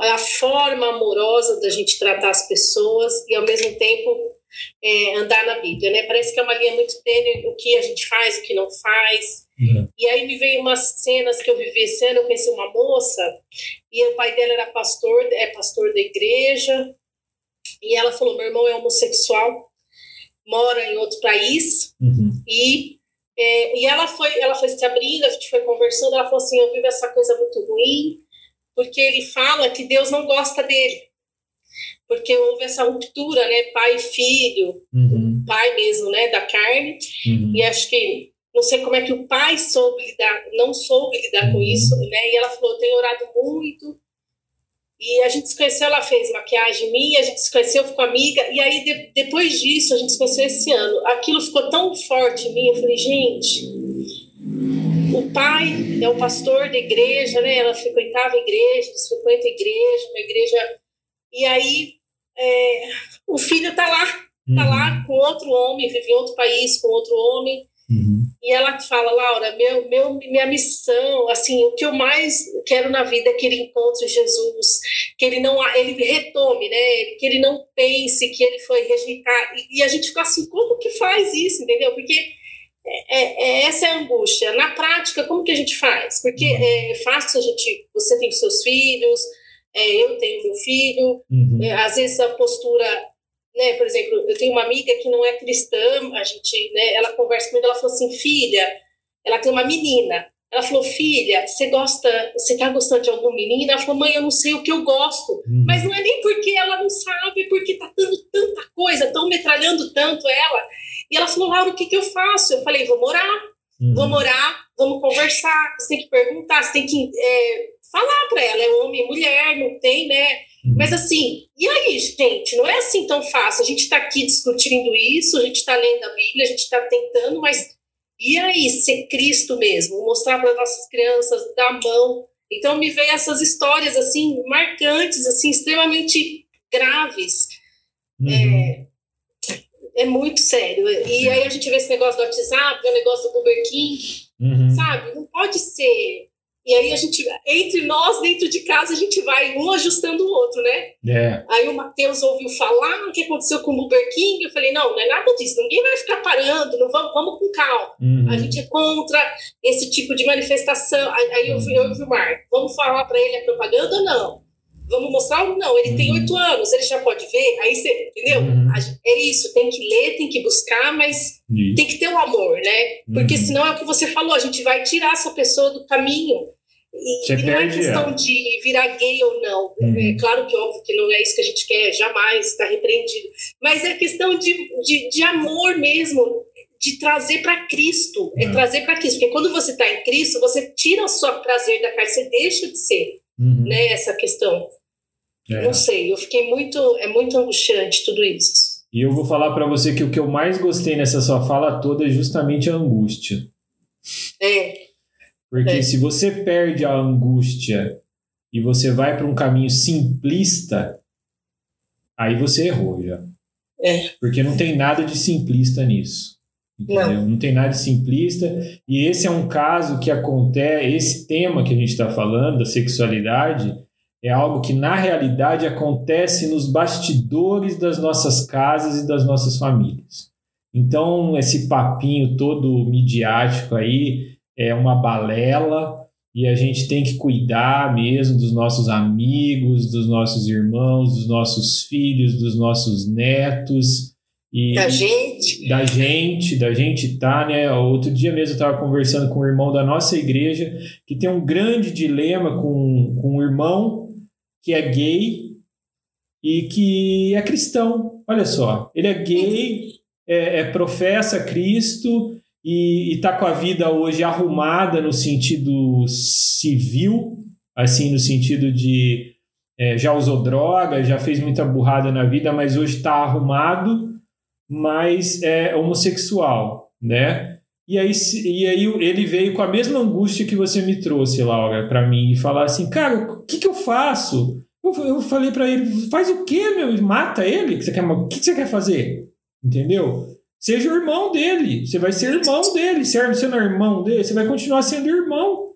a forma amorosa da gente tratar as pessoas e, ao mesmo tempo, é, andar na Bíblia, né? Parece que é uma linha muito tênue o que a gente faz, o que não faz. Uhum. E aí me veio umas cenas que eu vivi esse ano, eu conheci uma moça, e o pai dela era pastor, é pastor da igreja, e ela falou, meu irmão é homossexual, mora em outro país, uhum. e, é, e ela foi ela foi se abrindo, a gente foi conversando, ela falou assim, eu vivo essa coisa muito ruim, porque ele fala que Deus não gosta dele, porque houve essa ruptura, né, pai e filho, uhum. pai mesmo, né, da carne, uhum. e acho que não sei como é que o pai soube lidar, não soube lidar com uhum. isso, né? E ela falou, tenho orado muito. E a gente se conheceu, ela fez maquiagem minha, a gente se conheceu, ficou amiga. E aí, de, depois disso, a gente se conheceu esse ano. Aquilo ficou tão forte em mim, eu falei, gente, o pai é o pastor da igreja, né? Ela frequentava a igreja, eles frequentam a igreja, uma igreja... E aí, é, o filho tá lá, tá lá uhum. com outro homem, vive em outro país com outro homem. Uhum. E ela fala, Laura, meu, meu, minha missão, assim, o que eu mais quero na vida é que ele encontre Jesus, que ele não, ele retome, né? Que ele não pense que ele foi rejeitar. E, e a gente fica assim, como que faz isso, entendeu? Porque é, é, é essa é a angústia. Na prática, como que a gente faz? Porque uhum. é fácil a gente, você tem seus filhos, é, eu tenho meu filho, uhum. é, às vezes a postura né, por exemplo, eu tenho uma amiga que não é cristã, a gente, né, ela conversa comigo, ela falou assim, filha, ela tem uma menina, ela falou, filha, você gosta, você tá gostando de algum menino? Ela falou, mãe, eu não sei o que eu gosto. Uhum. Mas não é nem porque ela não sabe, porque tá dando tanta coisa, tão metralhando tanto ela. E ela falou, Laura, o que que eu faço? Eu falei, vou morar, uhum. vou morar, vamos conversar, você tem que perguntar, você tem que é, falar para ela, é homem, mulher, não tem, né? Uhum. Mas assim, e aí, gente, não é assim tão fácil. A gente está aqui discutindo isso, a gente está lendo a Bíblia, a gente está tentando, mas e aí, ser Cristo mesmo? Mostrar para as nossas crianças, dar mão. Então me veio essas histórias assim, marcantes, assim, extremamente graves. Uhum. É, é muito sério. E aí a gente vê esse negócio do WhatsApp, o negócio do Burger King, uhum. sabe? Não pode ser E aí a gente, entre nós, dentro de casa, a gente vai um ajustando o outro, né? É. Aí o Matheus ouviu falar o que aconteceu com o Burger King. Eu falei, não, não é nada disso, ninguém vai ficar parando, não vamos, vamos com calma. Uhum. A gente é contra esse tipo de manifestação. Aí eu, eu, eu vi o Marco, vamos falar para ele a propaganda ou não? Vamos mostrar não? Ele uhum. tem oito anos, ele já pode ver. Aí você, entendeu? Uhum. É isso, tem que ler, tem que buscar, mas isso. tem que ter o um amor, né? Porque uhum. senão é o que você falou, a gente vai tirar essa pessoa do caminho. E, e não é questão ela. de virar gay ou não. Uhum. É claro que óbvio que não é isso que a gente quer, jamais está repreendido. Mas é questão de, de, de amor mesmo, de trazer para Cristo. É, é trazer para Cristo. Porque quando você está em Cristo, você tira o seu prazer da carne, você deixa de ser. Uhum. Né, essa questão. É. Não sei, eu fiquei muito. É muito angustiante tudo isso. E eu vou falar para você que o que eu mais gostei nessa sua fala toda é justamente a angústia. É. Porque é. se você perde a angústia e você vai para um caminho simplista, aí você errou já. É. Porque não tem nada de simplista nisso. Não. não tem nada de simplista. E esse é um caso que acontece, esse tema que a gente está falando, da sexualidade, é algo que na realidade acontece nos bastidores das nossas casas e das nossas famílias. Então, esse papinho todo midiático aí é uma balela e a gente tem que cuidar mesmo dos nossos amigos, dos nossos irmãos, dos nossos filhos, dos nossos netos. E da gente. Da gente, da gente tá, né? Outro dia mesmo eu estava conversando com um irmão da nossa igreja que tem um grande dilema com, com um irmão que é gay e que é cristão. Olha só, ele é gay, é, é professa Cristo e está com a vida hoje arrumada no sentido civil, assim, no sentido de é, já usou droga, já fez muita burrada na vida, mas hoje está arrumado, mas é homossexual, né? E aí, e aí ele veio com a mesma angústia que você me trouxe, Laura, para mim, e falar assim, cara, o que, que eu faço? Eu, eu falei para ele, faz o quê, meu? Mata ele? Você quer, o que você quer fazer? Entendeu? Seja o irmão dele. Você vai ser irmão dele. Se você é irmão dele, você vai continuar sendo irmão.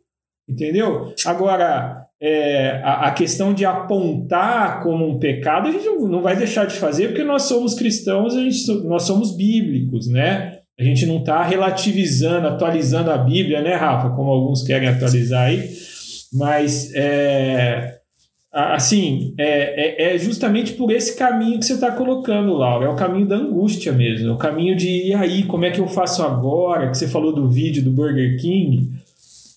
Entendeu? Agora, é, a, a, questão de apontar como um pecado, a gente não vai deixar de fazer, porque nós somos cristãos, a gente, nós somos bíblicos, né? A gente não está relativizando, atualizando a Bíblia, né, Rafa? Como alguns querem atualizar aí. Mas, é, assim, é, é, é, justamente por esse caminho que você está colocando, Laura. É o caminho da angústia mesmo. É o caminho de, e aí, como é que eu faço agora? Que você falou do vídeo do Burger King.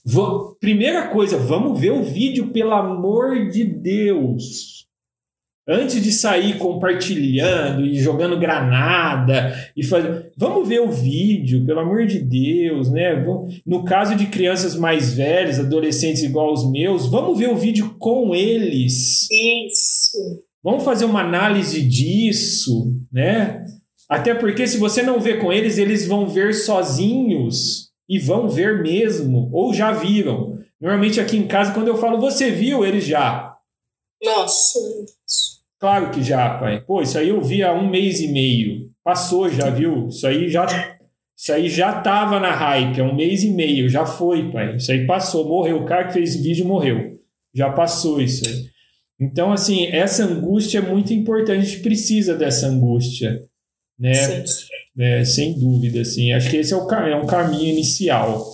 Vou, primeira coisa, vamos ver o vídeo, pelo amor de Deus antes de sair compartilhando e jogando granada e fazer, vamos ver o vídeo, pelo amor de Deus, né? No caso de crianças mais velhas, adolescentes igual os meus, vamos ver o vídeo com eles. Isso. Vamos fazer uma análise disso, né? Até porque se você não vê com eles, eles vão ver sozinhos e vão ver mesmo, ou já viram. Normalmente aqui em casa, quando eu falo você viu, eles já. Nossa. Claro que já, pai. Pô, isso aí eu vi há um mês e meio. Passou já, viu? Isso aí já, isso aí já tava na hype, há um mês e meio. Já foi, pai. Isso aí passou. Morreu. O cara que fez vídeo morreu. Já passou isso aí. Então, assim, essa angústia é muito importante. A gente precisa dessa angústia, né? É, sem dúvida, assim. Acho que esse é, o, é um caminho inicial.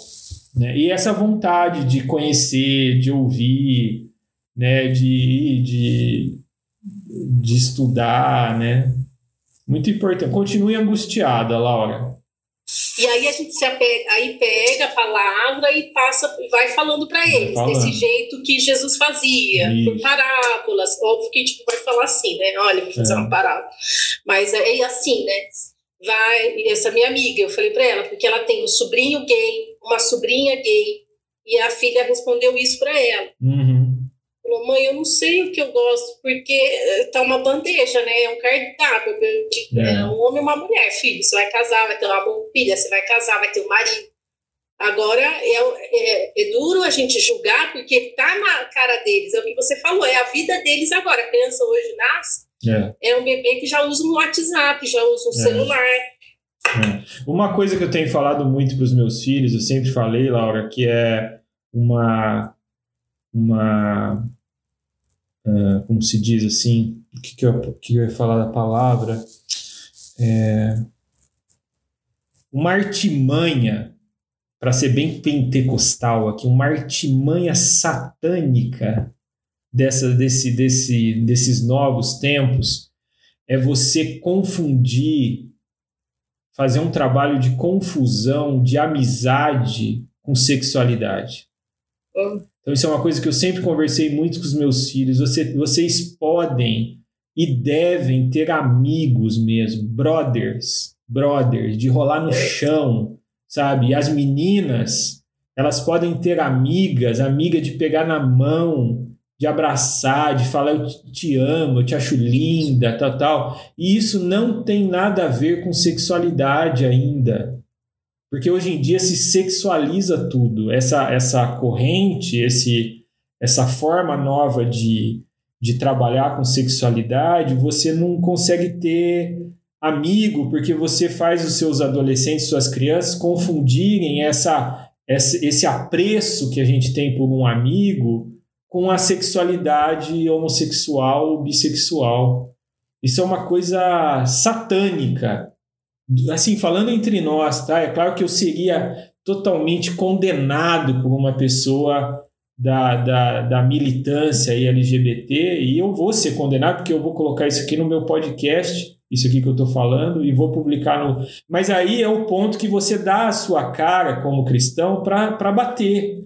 Né? E essa vontade de conhecer, de ouvir, né? de, de de estudar, né? Muito importante. Continue angustiada, Laura. E aí a gente se apega, aí pega a palavra e passa, vai falando para eles, desse jeito que Jesus fazia, Isso. por parábolas. Óbvio que a gente vai falar assim, né? Olha, vou fazer é. uma parábola. Mas é, é assim, né? Vai, essa minha amiga, eu falei para ela, porque ela tem um sobrinho gay, uma sobrinha gay, e a filha respondeu isso para ela. Uhum. Falou, mãe, eu não sei o que eu gosto, porque eh, tá uma bandeja, né? É um cardápio. De, é. é. um homem e uma mulher, filho. Você vai casar, vai ter uma filha, você vai casar, vai ter um marido. Agora, é, é, é, duro a gente julgar, porque tá na cara deles. É o que você falou, é a vida deles agora. A criança hoje nasce, é, é um bebê que já usa um WhatsApp, já usa um é. celular. É. Uma coisa que eu tenho falado muito para os meus filhos, eu sempre falei, Laura, que é uma uma como se diz assim, o que, que, eu, que eu ia falar da palavra? É, uma artimanha, para ser bem pentecostal aqui, uma artimanha satânica dessa, desse, desse, desses novos tempos é você confundir, fazer um trabalho de confusão, de amizade com sexualidade. Então, isso é uma coisa que eu sempre conversei muito com os meus filhos. Você, vocês podem e devem ter amigos mesmo, brothers, brothers, de rolar no chão, sabe? E as meninas, elas podem ter amigas, amiga de pegar na mão, de abraçar, de falar eu te amo, eu te acho linda, tal, tal. E isso não tem nada a ver com sexualidade ainda. Porque hoje em dia se sexualiza tudo. Essa, essa corrente, esse, essa forma nova de, de trabalhar com sexualidade, você não consegue ter amigo, porque você faz os seus adolescentes, suas crianças confundirem essa, esse apreço que a gente tem por um amigo com a sexualidade homossexual ou bissexual. Isso é uma coisa satânica assim, falando entre nós, tá? É claro que eu seria totalmente condenado por uma pessoa da, da, da militância LGBT e eu vou ser condenado porque eu vou colocar isso aqui no meu podcast, isso aqui que eu estou falando, e vou publicar no. Mas aí é o ponto que você dá a sua cara como cristão para bater.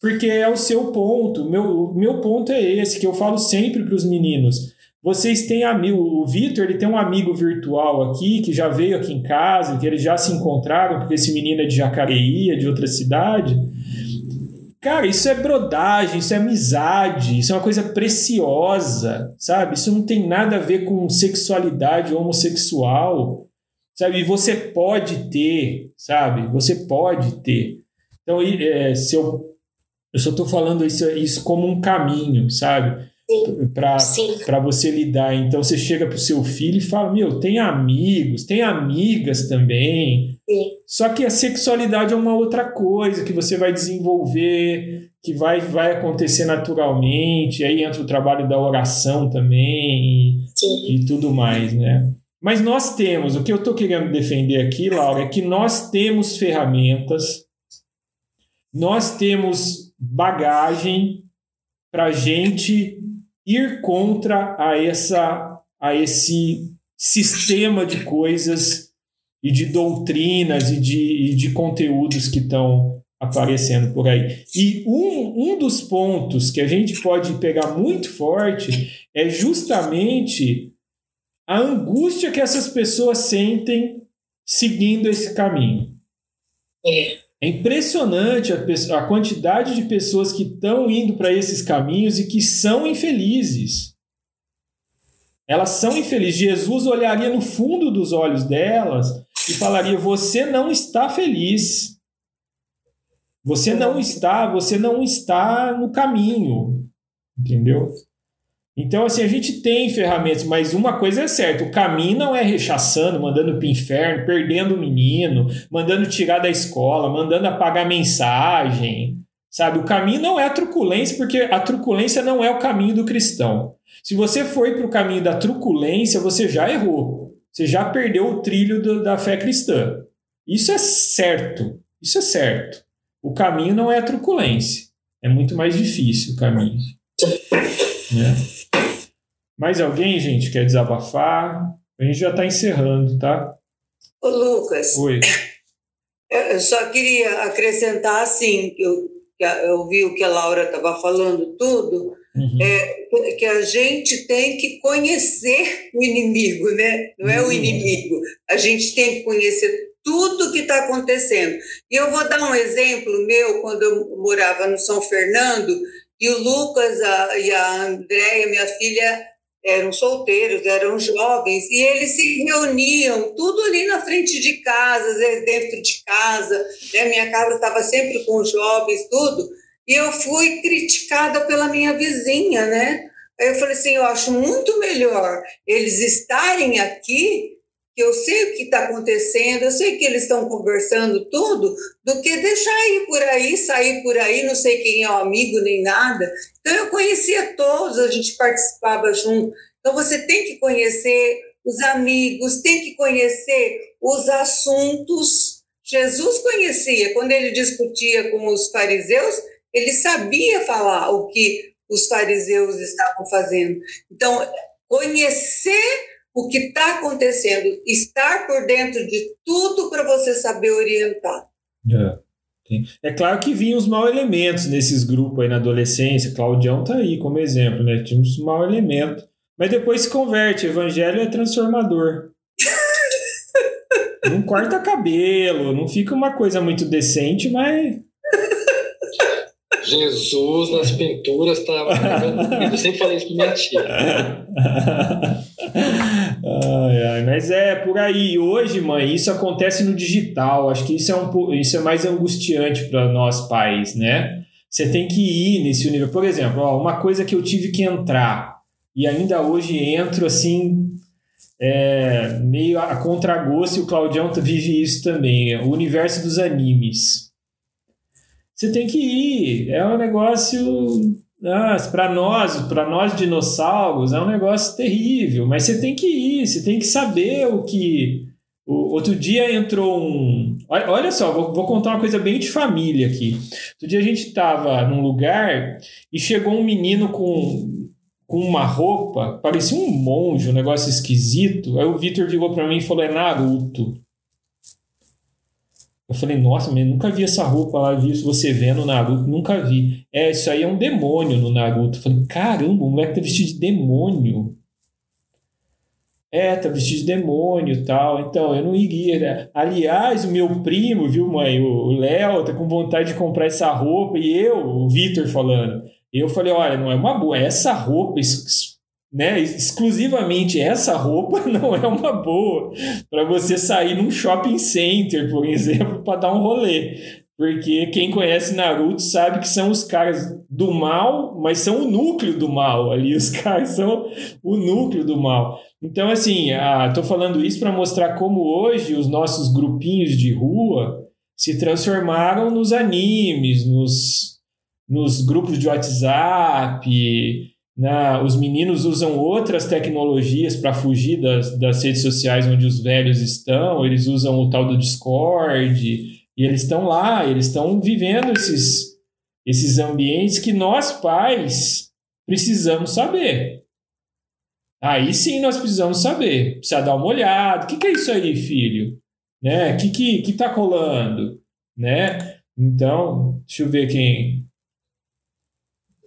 Porque é o seu ponto. Meu, meu ponto é esse, que eu falo sempre para os meninos. Vocês têm amigo, o Vitor, ele tem um amigo virtual aqui que já veio aqui em casa, que eles já se encontraram, porque esse menino é de Jacareí, é de outra cidade. Cara, isso é brodagem, isso é amizade, isso é uma coisa preciosa, sabe? Isso não tem nada a ver com sexualidade homossexual, sabe? E você pode ter, sabe? Você pode ter. Então, é, se eu, eu só estou falando isso, isso como um caminho, sabe? Para você lidar. Então você chega para o seu filho e fala: Meu, tem amigos, tem amigas também. Sim. Só que a sexualidade é uma outra coisa que você vai desenvolver, que vai, vai acontecer naturalmente. Aí entra o trabalho da oração também e, e tudo mais, né? Mas nós temos, o que eu estou querendo defender aqui, Laura, é que nós temos ferramentas, nós temos bagagem para gente ir contra a, essa, a esse sistema de coisas e de doutrinas e de, e de conteúdos que estão aparecendo por aí. E um, um dos pontos que a gente pode pegar muito forte é justamente a angústia que essas pessoas sentem seguindo esse caminho. É. É impressionante a, a quantidade de pessoas que estão indo para esses caminhos e que são infelizes. Elas são infelizes. Jesus olharia no fundo dos olhos delas e falaria: Você não está feliz. Você não está, você não está no caminho. Entendeu? Então, assim, a gente tem ferramentas, mas uma coisa é certa: o caminho não é rechaçando, mandando para o inferno, perdendo o menino, mandando tirar da escola, mandando apagar mensagem. Sabe? O caminho não é a truculência, porque a truculência não é o caminho do cristão. Se você foi para o caminho da truculência, você já errou. Você já perdeu o trilho do, da fé cristã. Isso é certo. Isso é certo. O caminho não é a truculência. É muito mais difícil o caminho. Né? Mais alguém, gente, quer desabafar? A gente já está encerrando, tá? Ô, Lucas. Oi. <coughs> Eu só queria acrescentar, assim, que eu, que eu vi o que a Laura estava falando tudo, uhum. é, que a gente tem que conhecer o inimigo, né? Não é o uhum. inimigo. A gente tem que conhecer tudo que está acontecendo. E eu vou dar um exemplo meu, quando eu morava no São Fernando, e o Lucas a, e a Andréia, minha filha, eram solteiros, eram jovens, e eles se reuniam tudo ali na frente de casa, dentro de casa, né? minha casa estava sempre com jovens, tudo, e eu fui criticada pela minha vizinha, né? Aí eu falei assim, eu acho muito melhor eles estarem aqui que eu sei o que está acontecendo, eu sei que eles estão conversando tudo, do que deixar ir por aí, sair por aí, não sei quem é o amigo nem nada. Então eu conhecia todos, a gente participava junto. Então você tem que conhecer os amigos, tem que conhecer os assuntos. Jesus conhecia, quando ele discutia com os fariseus, ele sabia falar o que os fariseus estavam fazendo. Então, conhecer o que está acontecendo, estar por dentro de tudo para você saber orientar. É. é claro que vinham os mal elementos nesses grupos aí na adolescência. Claudião tá aí como exemplo, né? Tinha uns mal elementos. Mas depois se converte, o evangelho é transformador. <laughs> não corta cabelo, não fica uma coisa muito decente, mas Jesus nas pinturas <laughs> estava Eu sempre falei isso para minha tia. <laughs> ai, ai, mas é por aí. Hoje, mãe, isso acontece no digital. Acho que isso é, um, isso é mais angustiante para nós pais, né? Você tem que ir nesse nível. Por exemplo, ó, uma coisa que eu tive que entrar e ainda hoje entro assim é, meio a contragosto e o Claudião vive isso também. O universo dos animes você tem que ir. É um negócio. Para nós, para nós dinossauros, é um negócio terrível, mas você tem que ir, você tem que saber o que. O, outro dia entrou um. Olha, olha só, vou, vou, contar uma coisa bem de família aqui. Outro dia a gente estava num lugar e chegou um menino com, com uma roupa, parecia um monge, um negócio esquisito. Aí o Vitor ligou para mim e falou: é Naruto. Eu falei, nossa, mas nunca vi essa roupa lá, vi isso você vendo no Naruto, nunca vi. É, isso aí é um demônio no Naruto. Eu falei, caramba, o moleque tá vestido de demônio. É, tá vestido de demônio e tal. Então, eu não iria. Né? Aliás, o meu primo, viu, mãe? O Léo tá com vontade de comprar essa roupa. E eu, o Vitor falando. Eu falei, olha, não é uma boa. Essa roupa né, exclusivamente essa roupa <laughs> não é uma boa para você sair num shopping center, por exemplo, para dar um rolê. Porque quem conhece Naruto sabe que são os caras do mal, mas são o núcleo do mal ali. Os <laughs> caras são o núcleo do mal. Então, assim, estou falando isso para mostrar como hoje os nossos grupinhos de rua se transformaram nos animes, nos, nos grupos de WhatsApp, né? Os meninos usam outras tecnologias para fugir das, das redes sociais onde os velhos estão, eles usam o tal do Discord, e eles estão lá, eles estão vivendo esses, esses ambientes que nós, pais, precisamos saber. Aí sim nós precisamos saber. Precisa dar uma olhada. O que, que é isso aí, filho? Né? O que, que, que tá colando? Né? Então, deixa eu ver quem,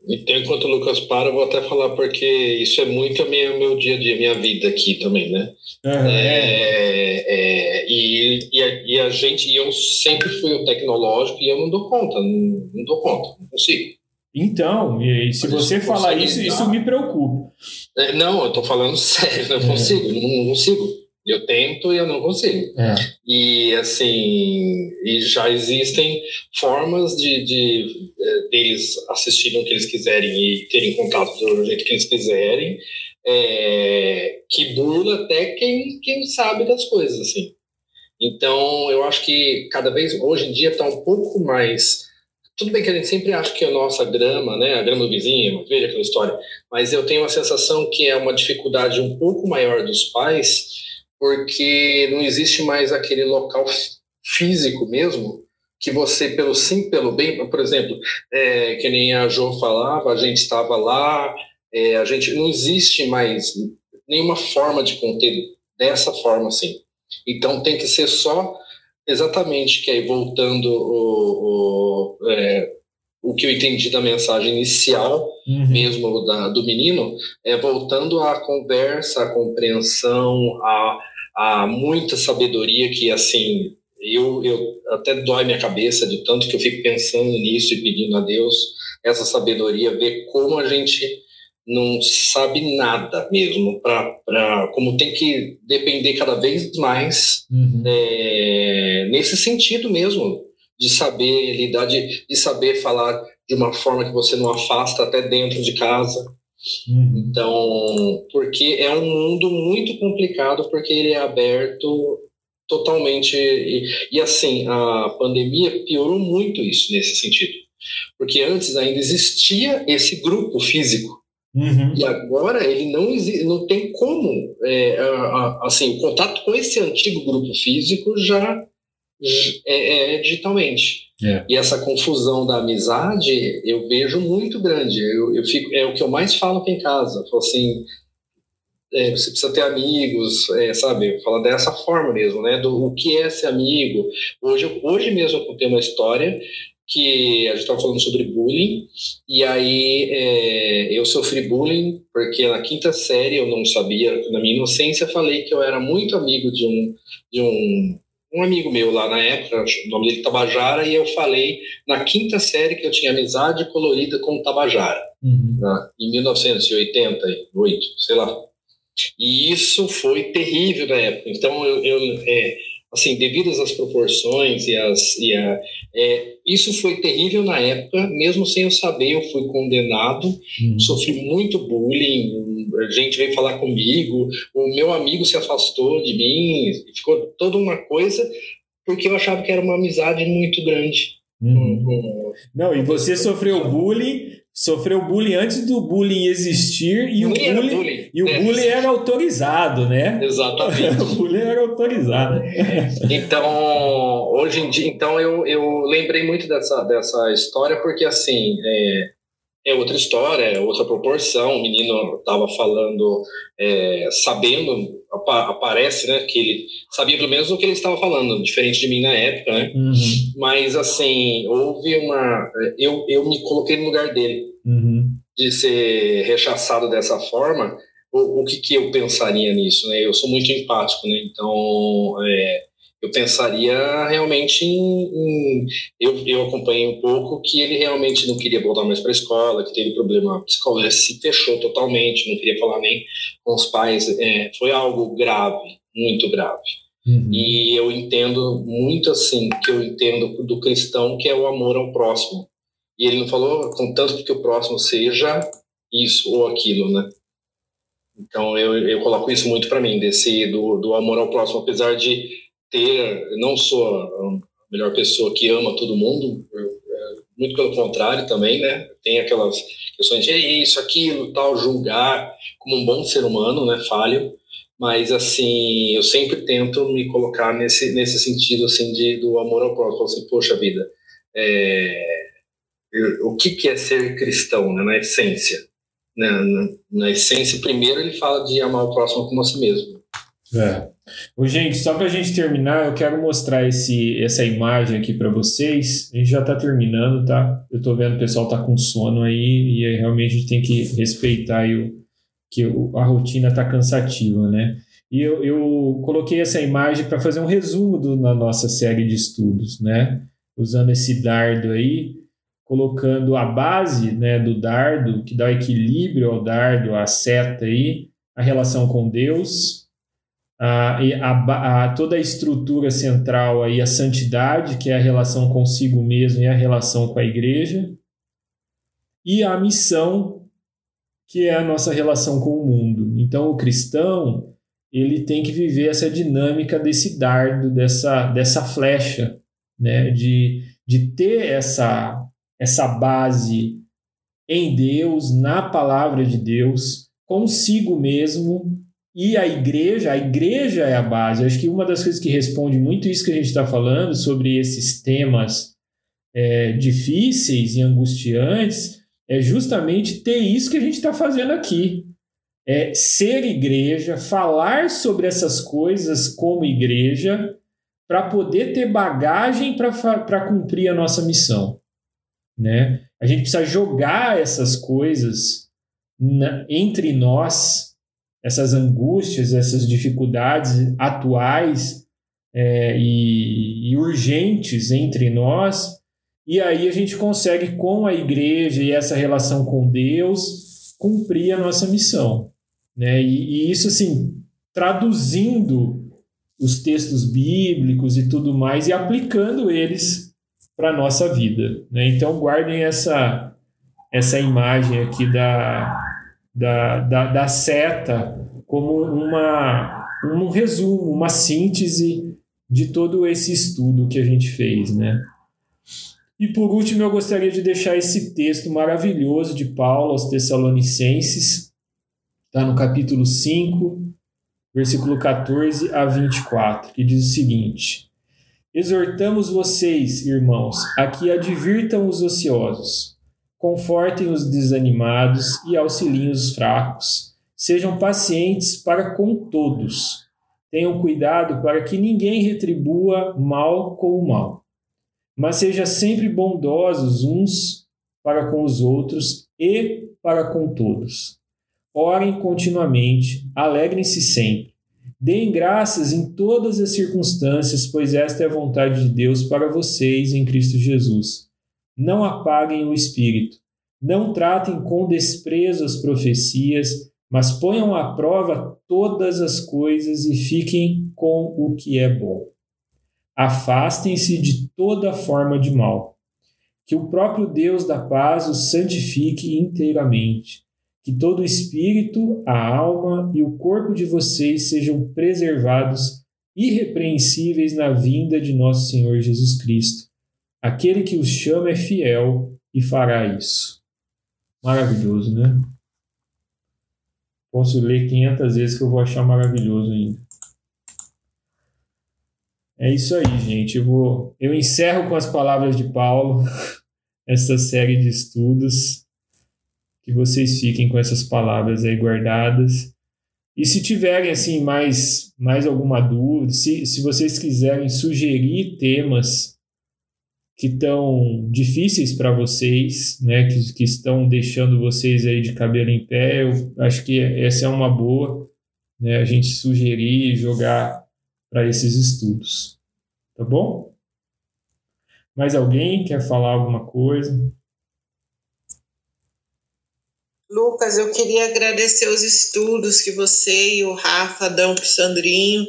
então, enquanto o Lucas para, eu vou até falar, porque isso é muito a minha, meu dia a dia, minha vida aqui também, né? Uhum. É, é, e, e, a, e a gente, e eu sempre fui o tecnológico e eu não dou conta, não, não dou conta, não consigo. Então, e se Mas você falar isso, isso me preocupa. É, não, eu tô falando <laughs> sério, não é. consigo, não, não consigo. Eu tento e eu não consigo. É. E assim, e já existem formas de, de, é, deles assistirem o que eles quiserem e terem contato do jeito que eles quiserem, é, que burla até quem, quem sabe das coisas, assim. Então, eu acho que cada vez, hoje em dia, está um pouco mais. Tudo bem que a gente sempre acha que a nossa grama, né, a grama do vizinho, veja aquela história, mas eu tenho a sensação que é uma dificuldade um pouco maior dos pais porque não existe mais aquele local físico mesmo que você, pelo sim, pelo bem, por exemplo, é, que nem a Jo falava, a gente estava lá, é, a gente não existe mais nenhuma forma de conter dessa forma assim. Então tem que ser só exatamente que aí voltando o, o, é, o que eu entendi da mensagem inicial uhum. mesmo da, do menino é voltando à conversa, à compreensão, a há muita sabedoria que, assim, eu, eu até dói minha cabeça de tanto que eu fico pensando nisso e pedindo a Deus essa sabedoria, ver como a gente não sabe nada mesmo, para como tem que depender cada vez mais uhum. é, nesse sentido mesmo, de saber lidar, de, de saber falar de uma forma que você não afasta até dentro de casa, Uhum. Então, porque é um mundo muito complicado, porque ele é aberto totalmente. E, e assim, a pandemia piorou muito isso nesse sentido. Porque antes ainda existia esse grupo físico. Uhum. E agora ele não existe, não tem como, é, assim, o contato com esse antigo grupo físico já é, é digitalmente. É. E essa confusão da amizade eu vejo muito grande. Eu, eu fico, é o que eu mais falo aqui em casa. Eu falo assim, é, você precisa ter amigos, é, sabe? Fala dessa forma mesmo, né? Do o que é ser amigo. Hoje, hoje mesmo eu contei uma história que a gente estava falando sobre bullying, e aí é, eu sofri bullying porque na quinta série eu não sabia, na minha inocência, falei que eu era muito amigo de um, de um um amigo meu lá na época, o nome dele Tabajara, e eu falei na quinta série que eu tinha amizade colorida com o Tabajara, uhum. né, em 1988, sei lá. E isso foi terrível na época. Então, eu, eu é, assim, devido às proporções e, as, e a, é, isso foi terrível na época, mesmo sem eu saber, eu fui condenado, uhum. sofri muito bullying, a gente veio falar comigo, o meu amigo se afastou de mim, ficou toda uma coisa, porque eu achava que era uma amizade muito grande. Uhum. Não, e você sofreu bullying sofreu bullying antes do bullying existir e o bullying, bullying, e o é. bullying era autorizado, né? Exatamente. <laughs> o bullying era autorizado. então, hoje em dia, então eu, eu lembrei muito dessa, dessa história porque assim, é, é outra história, é outra proporção. O menino estava falando, é, sabendo, aparece, né, que ele sabia pelo menos o que ele estava falando, diferente de mim na época, né? Uhum. Mas, assim, houve uma. Eu, eu me coloquei no lugar dele, uhum. de ser rechaçado dessa forma. O, o que, que eu pensaria nisso, né? Eu sou muito empático, né? Então. É, eu pensaria realmente em, em, eu, eu acompanhei um pouco que ele realmente não queria voltar mais para a escola, que teve problema psicológico, se fechou totalmente, não queria falar nem com os pais, é, foi algo grave, muito grave. Uhum. E eu entendo muito assim, que eu entendo do cristão, que é o amor ao próximo. E ele não falou contanto que o próximo seja isso ou aquilo, né? Então eu, eu coloco isso muito para mim, desse do, do amor ao próximo, apesar de ter, não sou a melhor pessoa que ama todo mundo, é, muito pelo contrário também, né? Tem aquelas questões de isso, aquilo, tal, julgar como um bom ser humano, né? Falho, mas assim, eu sempre tento me colocar nesse nesse sentido assim de do amor ao próximo, assim, poxa vida, é, o que que é ser cristão, né? Na essência, né? Na, na essência, primeiro ele fala de amar o próximo como a si mesmo. É. Ô, gente, só para a gente terminar, eu quero mostrar esse, essa imagem aqui para vocês. A gente já está terminando, tá? Eu estou vendo o pessoal tá com sono aí e realmente a gente tem que respeitar aí o, que a rotina está cansativa, né? E eu, eu coloquei essa imagem para fazer um resumo do, na nossa série de estudos, né? Usando esse dardo aí, colocando a base né, do dardo, que dá equilíbrio ao dardo, a seta aí, a relação com Deus, a, a, a, toda a estrutura central aí, a santidade, que é a relação consigo mesmo e a relação com a igreja, e a missão, que é a nossa relação com o mundo. Então, o cristão ele tem que viver essa dinâmica desse dardo, dessa, dessa flecha, né? de, de ter essa, essa base em Deus, na palavra de Deus, consigo mesmo e a igreja, a igreja é a base. acho que uma das coisas que responde muito isso que a gente está falando sobre esses temas é, difíceis e angustiantes é justamente ter isso que a gente está fazendo aqui. É ser igreja, falar sobre essas coisas como igreja, para poder ter bagagem para cumprir a nossa missão. Né? A gente precisa jogar essas coisas na, entre nós essas angústias, essas dificuldades atuais é, e, e, urgentes entre nós, e aí a gente consegue, com a igreja e essa relação com Deus, cumprir a nossa missão. Né? E, e isso, assim, traduzindo os textos bíblicos e tudo mais e aplicando eles para a nossa vida. Né? Então, guardem essa, essa imagem aqui da, da, da, da seta como uma, um resumo, uma síntese de todo esse estudo que a gente fez, né? E por último, eu gostaria de deixar esse texto maravilhoso de Paulo aos Tessalonicenses, está no capítulo 5, versículo 14 a 24, que diz o seguinte: Exortamos vocês, irmãos, a que advirtam os ociosos, confortem os desanimados e auxiliem os fracos. Sejam pacientes para com todos. Tenham cuidado para que ninguém retribua mal com o mal. Mas sejam sempre bondosos uns para com os outros e para com todos. Orem continuamente, alegrem-se sempre Deem graças em todas as circunstâncias, pois esta é a vontade de Deus para vocês em Cristo Jesus. Não apaguem o espírito. Não tratem com desprezo as profecias, mas ponham à prova todas as coisas e fiquem com o que é bom. Afastem-se de toda forma de mal. Que o próprio Deus da paz os santifique inteiramente que todo o espírito, a alma e o corpo de vocês sejam preservados irrepreensíveis na vinda de nosso Senhor Jesus Cristo. Aquele que os chama é fiel e fará isso. Maravilhoso, né? Posso ler 500 vezes que eu vou achar maravilhoso ainda. É isso aí, gente. Eu vou eu encerro com as palavras de Paulo <laughs> essa série de estudos que vocês fiquem com essas palavras aí guardadas. E se tiverem assim mais, mais alguma dúvida, se, se vocês quiserem sugerir temas que estão difíceis para vocês, né, que, que estão deixando vocês aí de cabelo em pé, eu acho que essa é uma boa, né, a gente sugerir jogar para esses estudos. Tá bom? Mais alguém quer falar alguma coisa? Lucas, eu queria agradecer os estudos que você e o Rafa dão para o Sandrinho.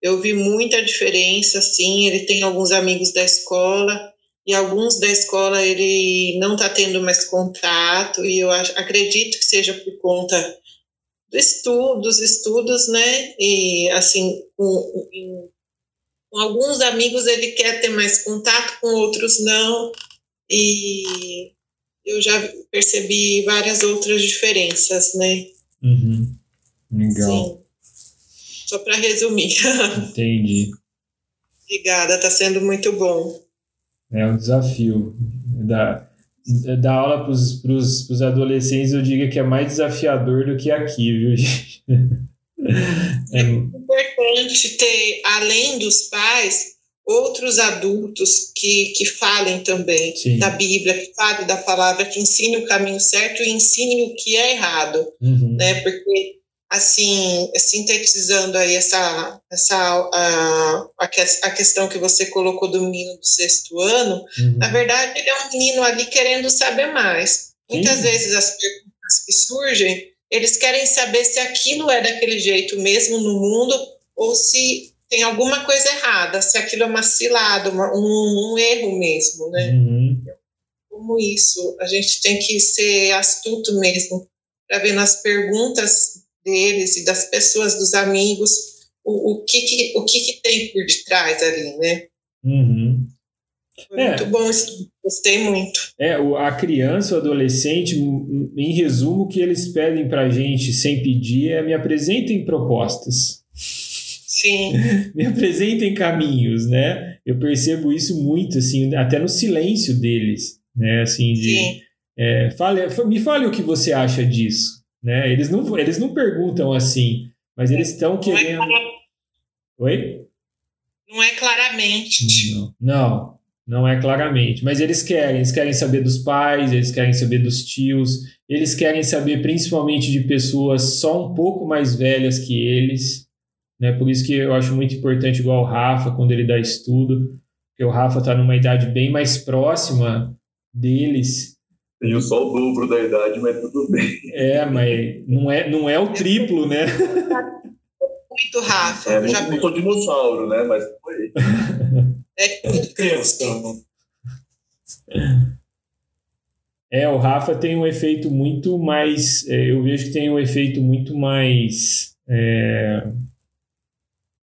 Eu vi muita diferença, sim. Ele tem alguns amigos da escola e alguns da escola ele não está tendo mais contato e eu acredito que seja por conta do estudo, dos estudos, né? E assim, com, com alguns amigos ele quer ter mais contato, com outros não. E eu já percebi várias outras diferenças, né? Uhum. Legal. Sim. Só para resumir. <laughs> Entendi. Obrigada, está sendo muito bom. É um desafio. Da, da aula para os adolescentes, eu digo que é mais desafiador do que aqui, viu, gente? <laughs> É importante ter, além dos pais, outros adultos que, que falem também Sim. da Bíblia, que falem da palavra, que ensinem o caminho certo e ensinem o que é errado, uhum. né? Porque assim, sintetizando aí essa, essa a, a, questão que você colocou do menino do sexto ano, uhum. na verdade ele é um menino ali querendo saber mais. Muitas vezes as perguntas que surgem, eles querem saber se aquilo é daquele jeito mesmo no mundo ou se tem alguma coisa errada, se aquilo é uma cilada, uma, um, um, erro mesmo, né? Uhum. Como isso? A gente tem que ser astuto mesmo para ver nas perguntas deles e das pessoas, dos amigos, o, o, que, que, o que, que tem por detrás ali, né? Uhum. Foi é, muito bom gostei muito. É, a criança, o adolescente, em resumo, o que eles pedem para a gente sem pedir é me apresentem propostas. Sim. <laughs> me apresentem caminhos, né? Eu percebo isso muito, assim, até no silêncio deles, né? Assim, de. Sim. É, fale, me fale o que você acha disso, né? Eles não, eles não perguntam assim, mas eles estão é querendo. Oi? Não é claramente. Não, não, não é claramente. Mas eles querem, eles querem saber dos pais, eles querem saber dos tios, eles querem saber principalmente de pessoas só um pouco mais velhas que eles. Né? Por isso que eu acho muito importante, igual o Rafa, quando ele dá estudo, porque o Rafa está numa idade bem mais próxima deles. Tenho só o dobro da idade, mas tudo bem. É, mas não é, não é o triplo, né? Muito, Rafa. É, eu já não sou dinossauro, né? Mas foi. É <laughs> criança. É, o Rafa tem um efeito muito mais. É, eu vejo que tem um efeito muito mais é,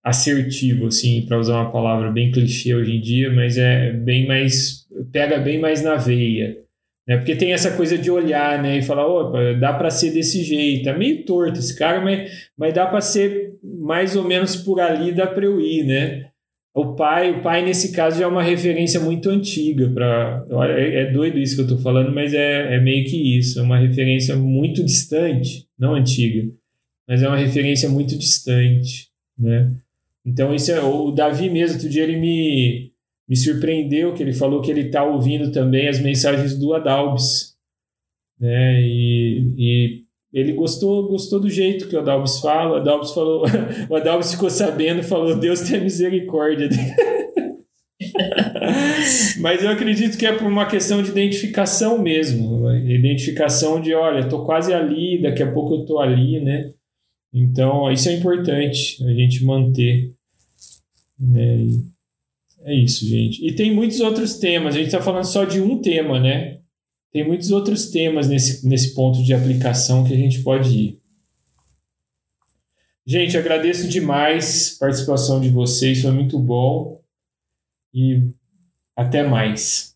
assertivo, assim, para usar uma palavra bem clichê hoje em dia, mas é bem mais. pega bem mais na veia. Né? Porque tem essa coisa de olhar né, e falar: opa, dá para ser desse jeito. É meio torto esse cara, mas, mas dá para ser mais ou menos por ali, dá para eu ir, né? O pai, o pai nesse caso já é uma referência muito antiga para é, é, doido isso que eu estou falando, mas é, é meio que isso, é uma referência muito distante, não antiga, mas é uma referência muito distante, né? Então isso é o Davi mesmo, outro dia ele me me surpreendeu que ele falou que ele está ouvindo também as mensagens do Adalbis, né? E, e ele gostou, gostou do jeito que o Adalbis fala. O Adalbis falou, <laughs> o Adalbis ficou sabendo, falou: Deus tem misericórdia. <laughs> Mas eu acredito que é por uma questão de identificação mesmo, identificação de, olha, tô quase ali, daqui a pouco eu tô ali, né? Então, isso é importante a gente manter. Né? É isso, gente. E tem muitos outros temas. A gente está falando só de um tema, né? Tem muitos outros temas nesse, nesse ponto de aplicação que a gente pode ir. Gente, agradeço demais a participação de vocês, foi muito bom. E até mais.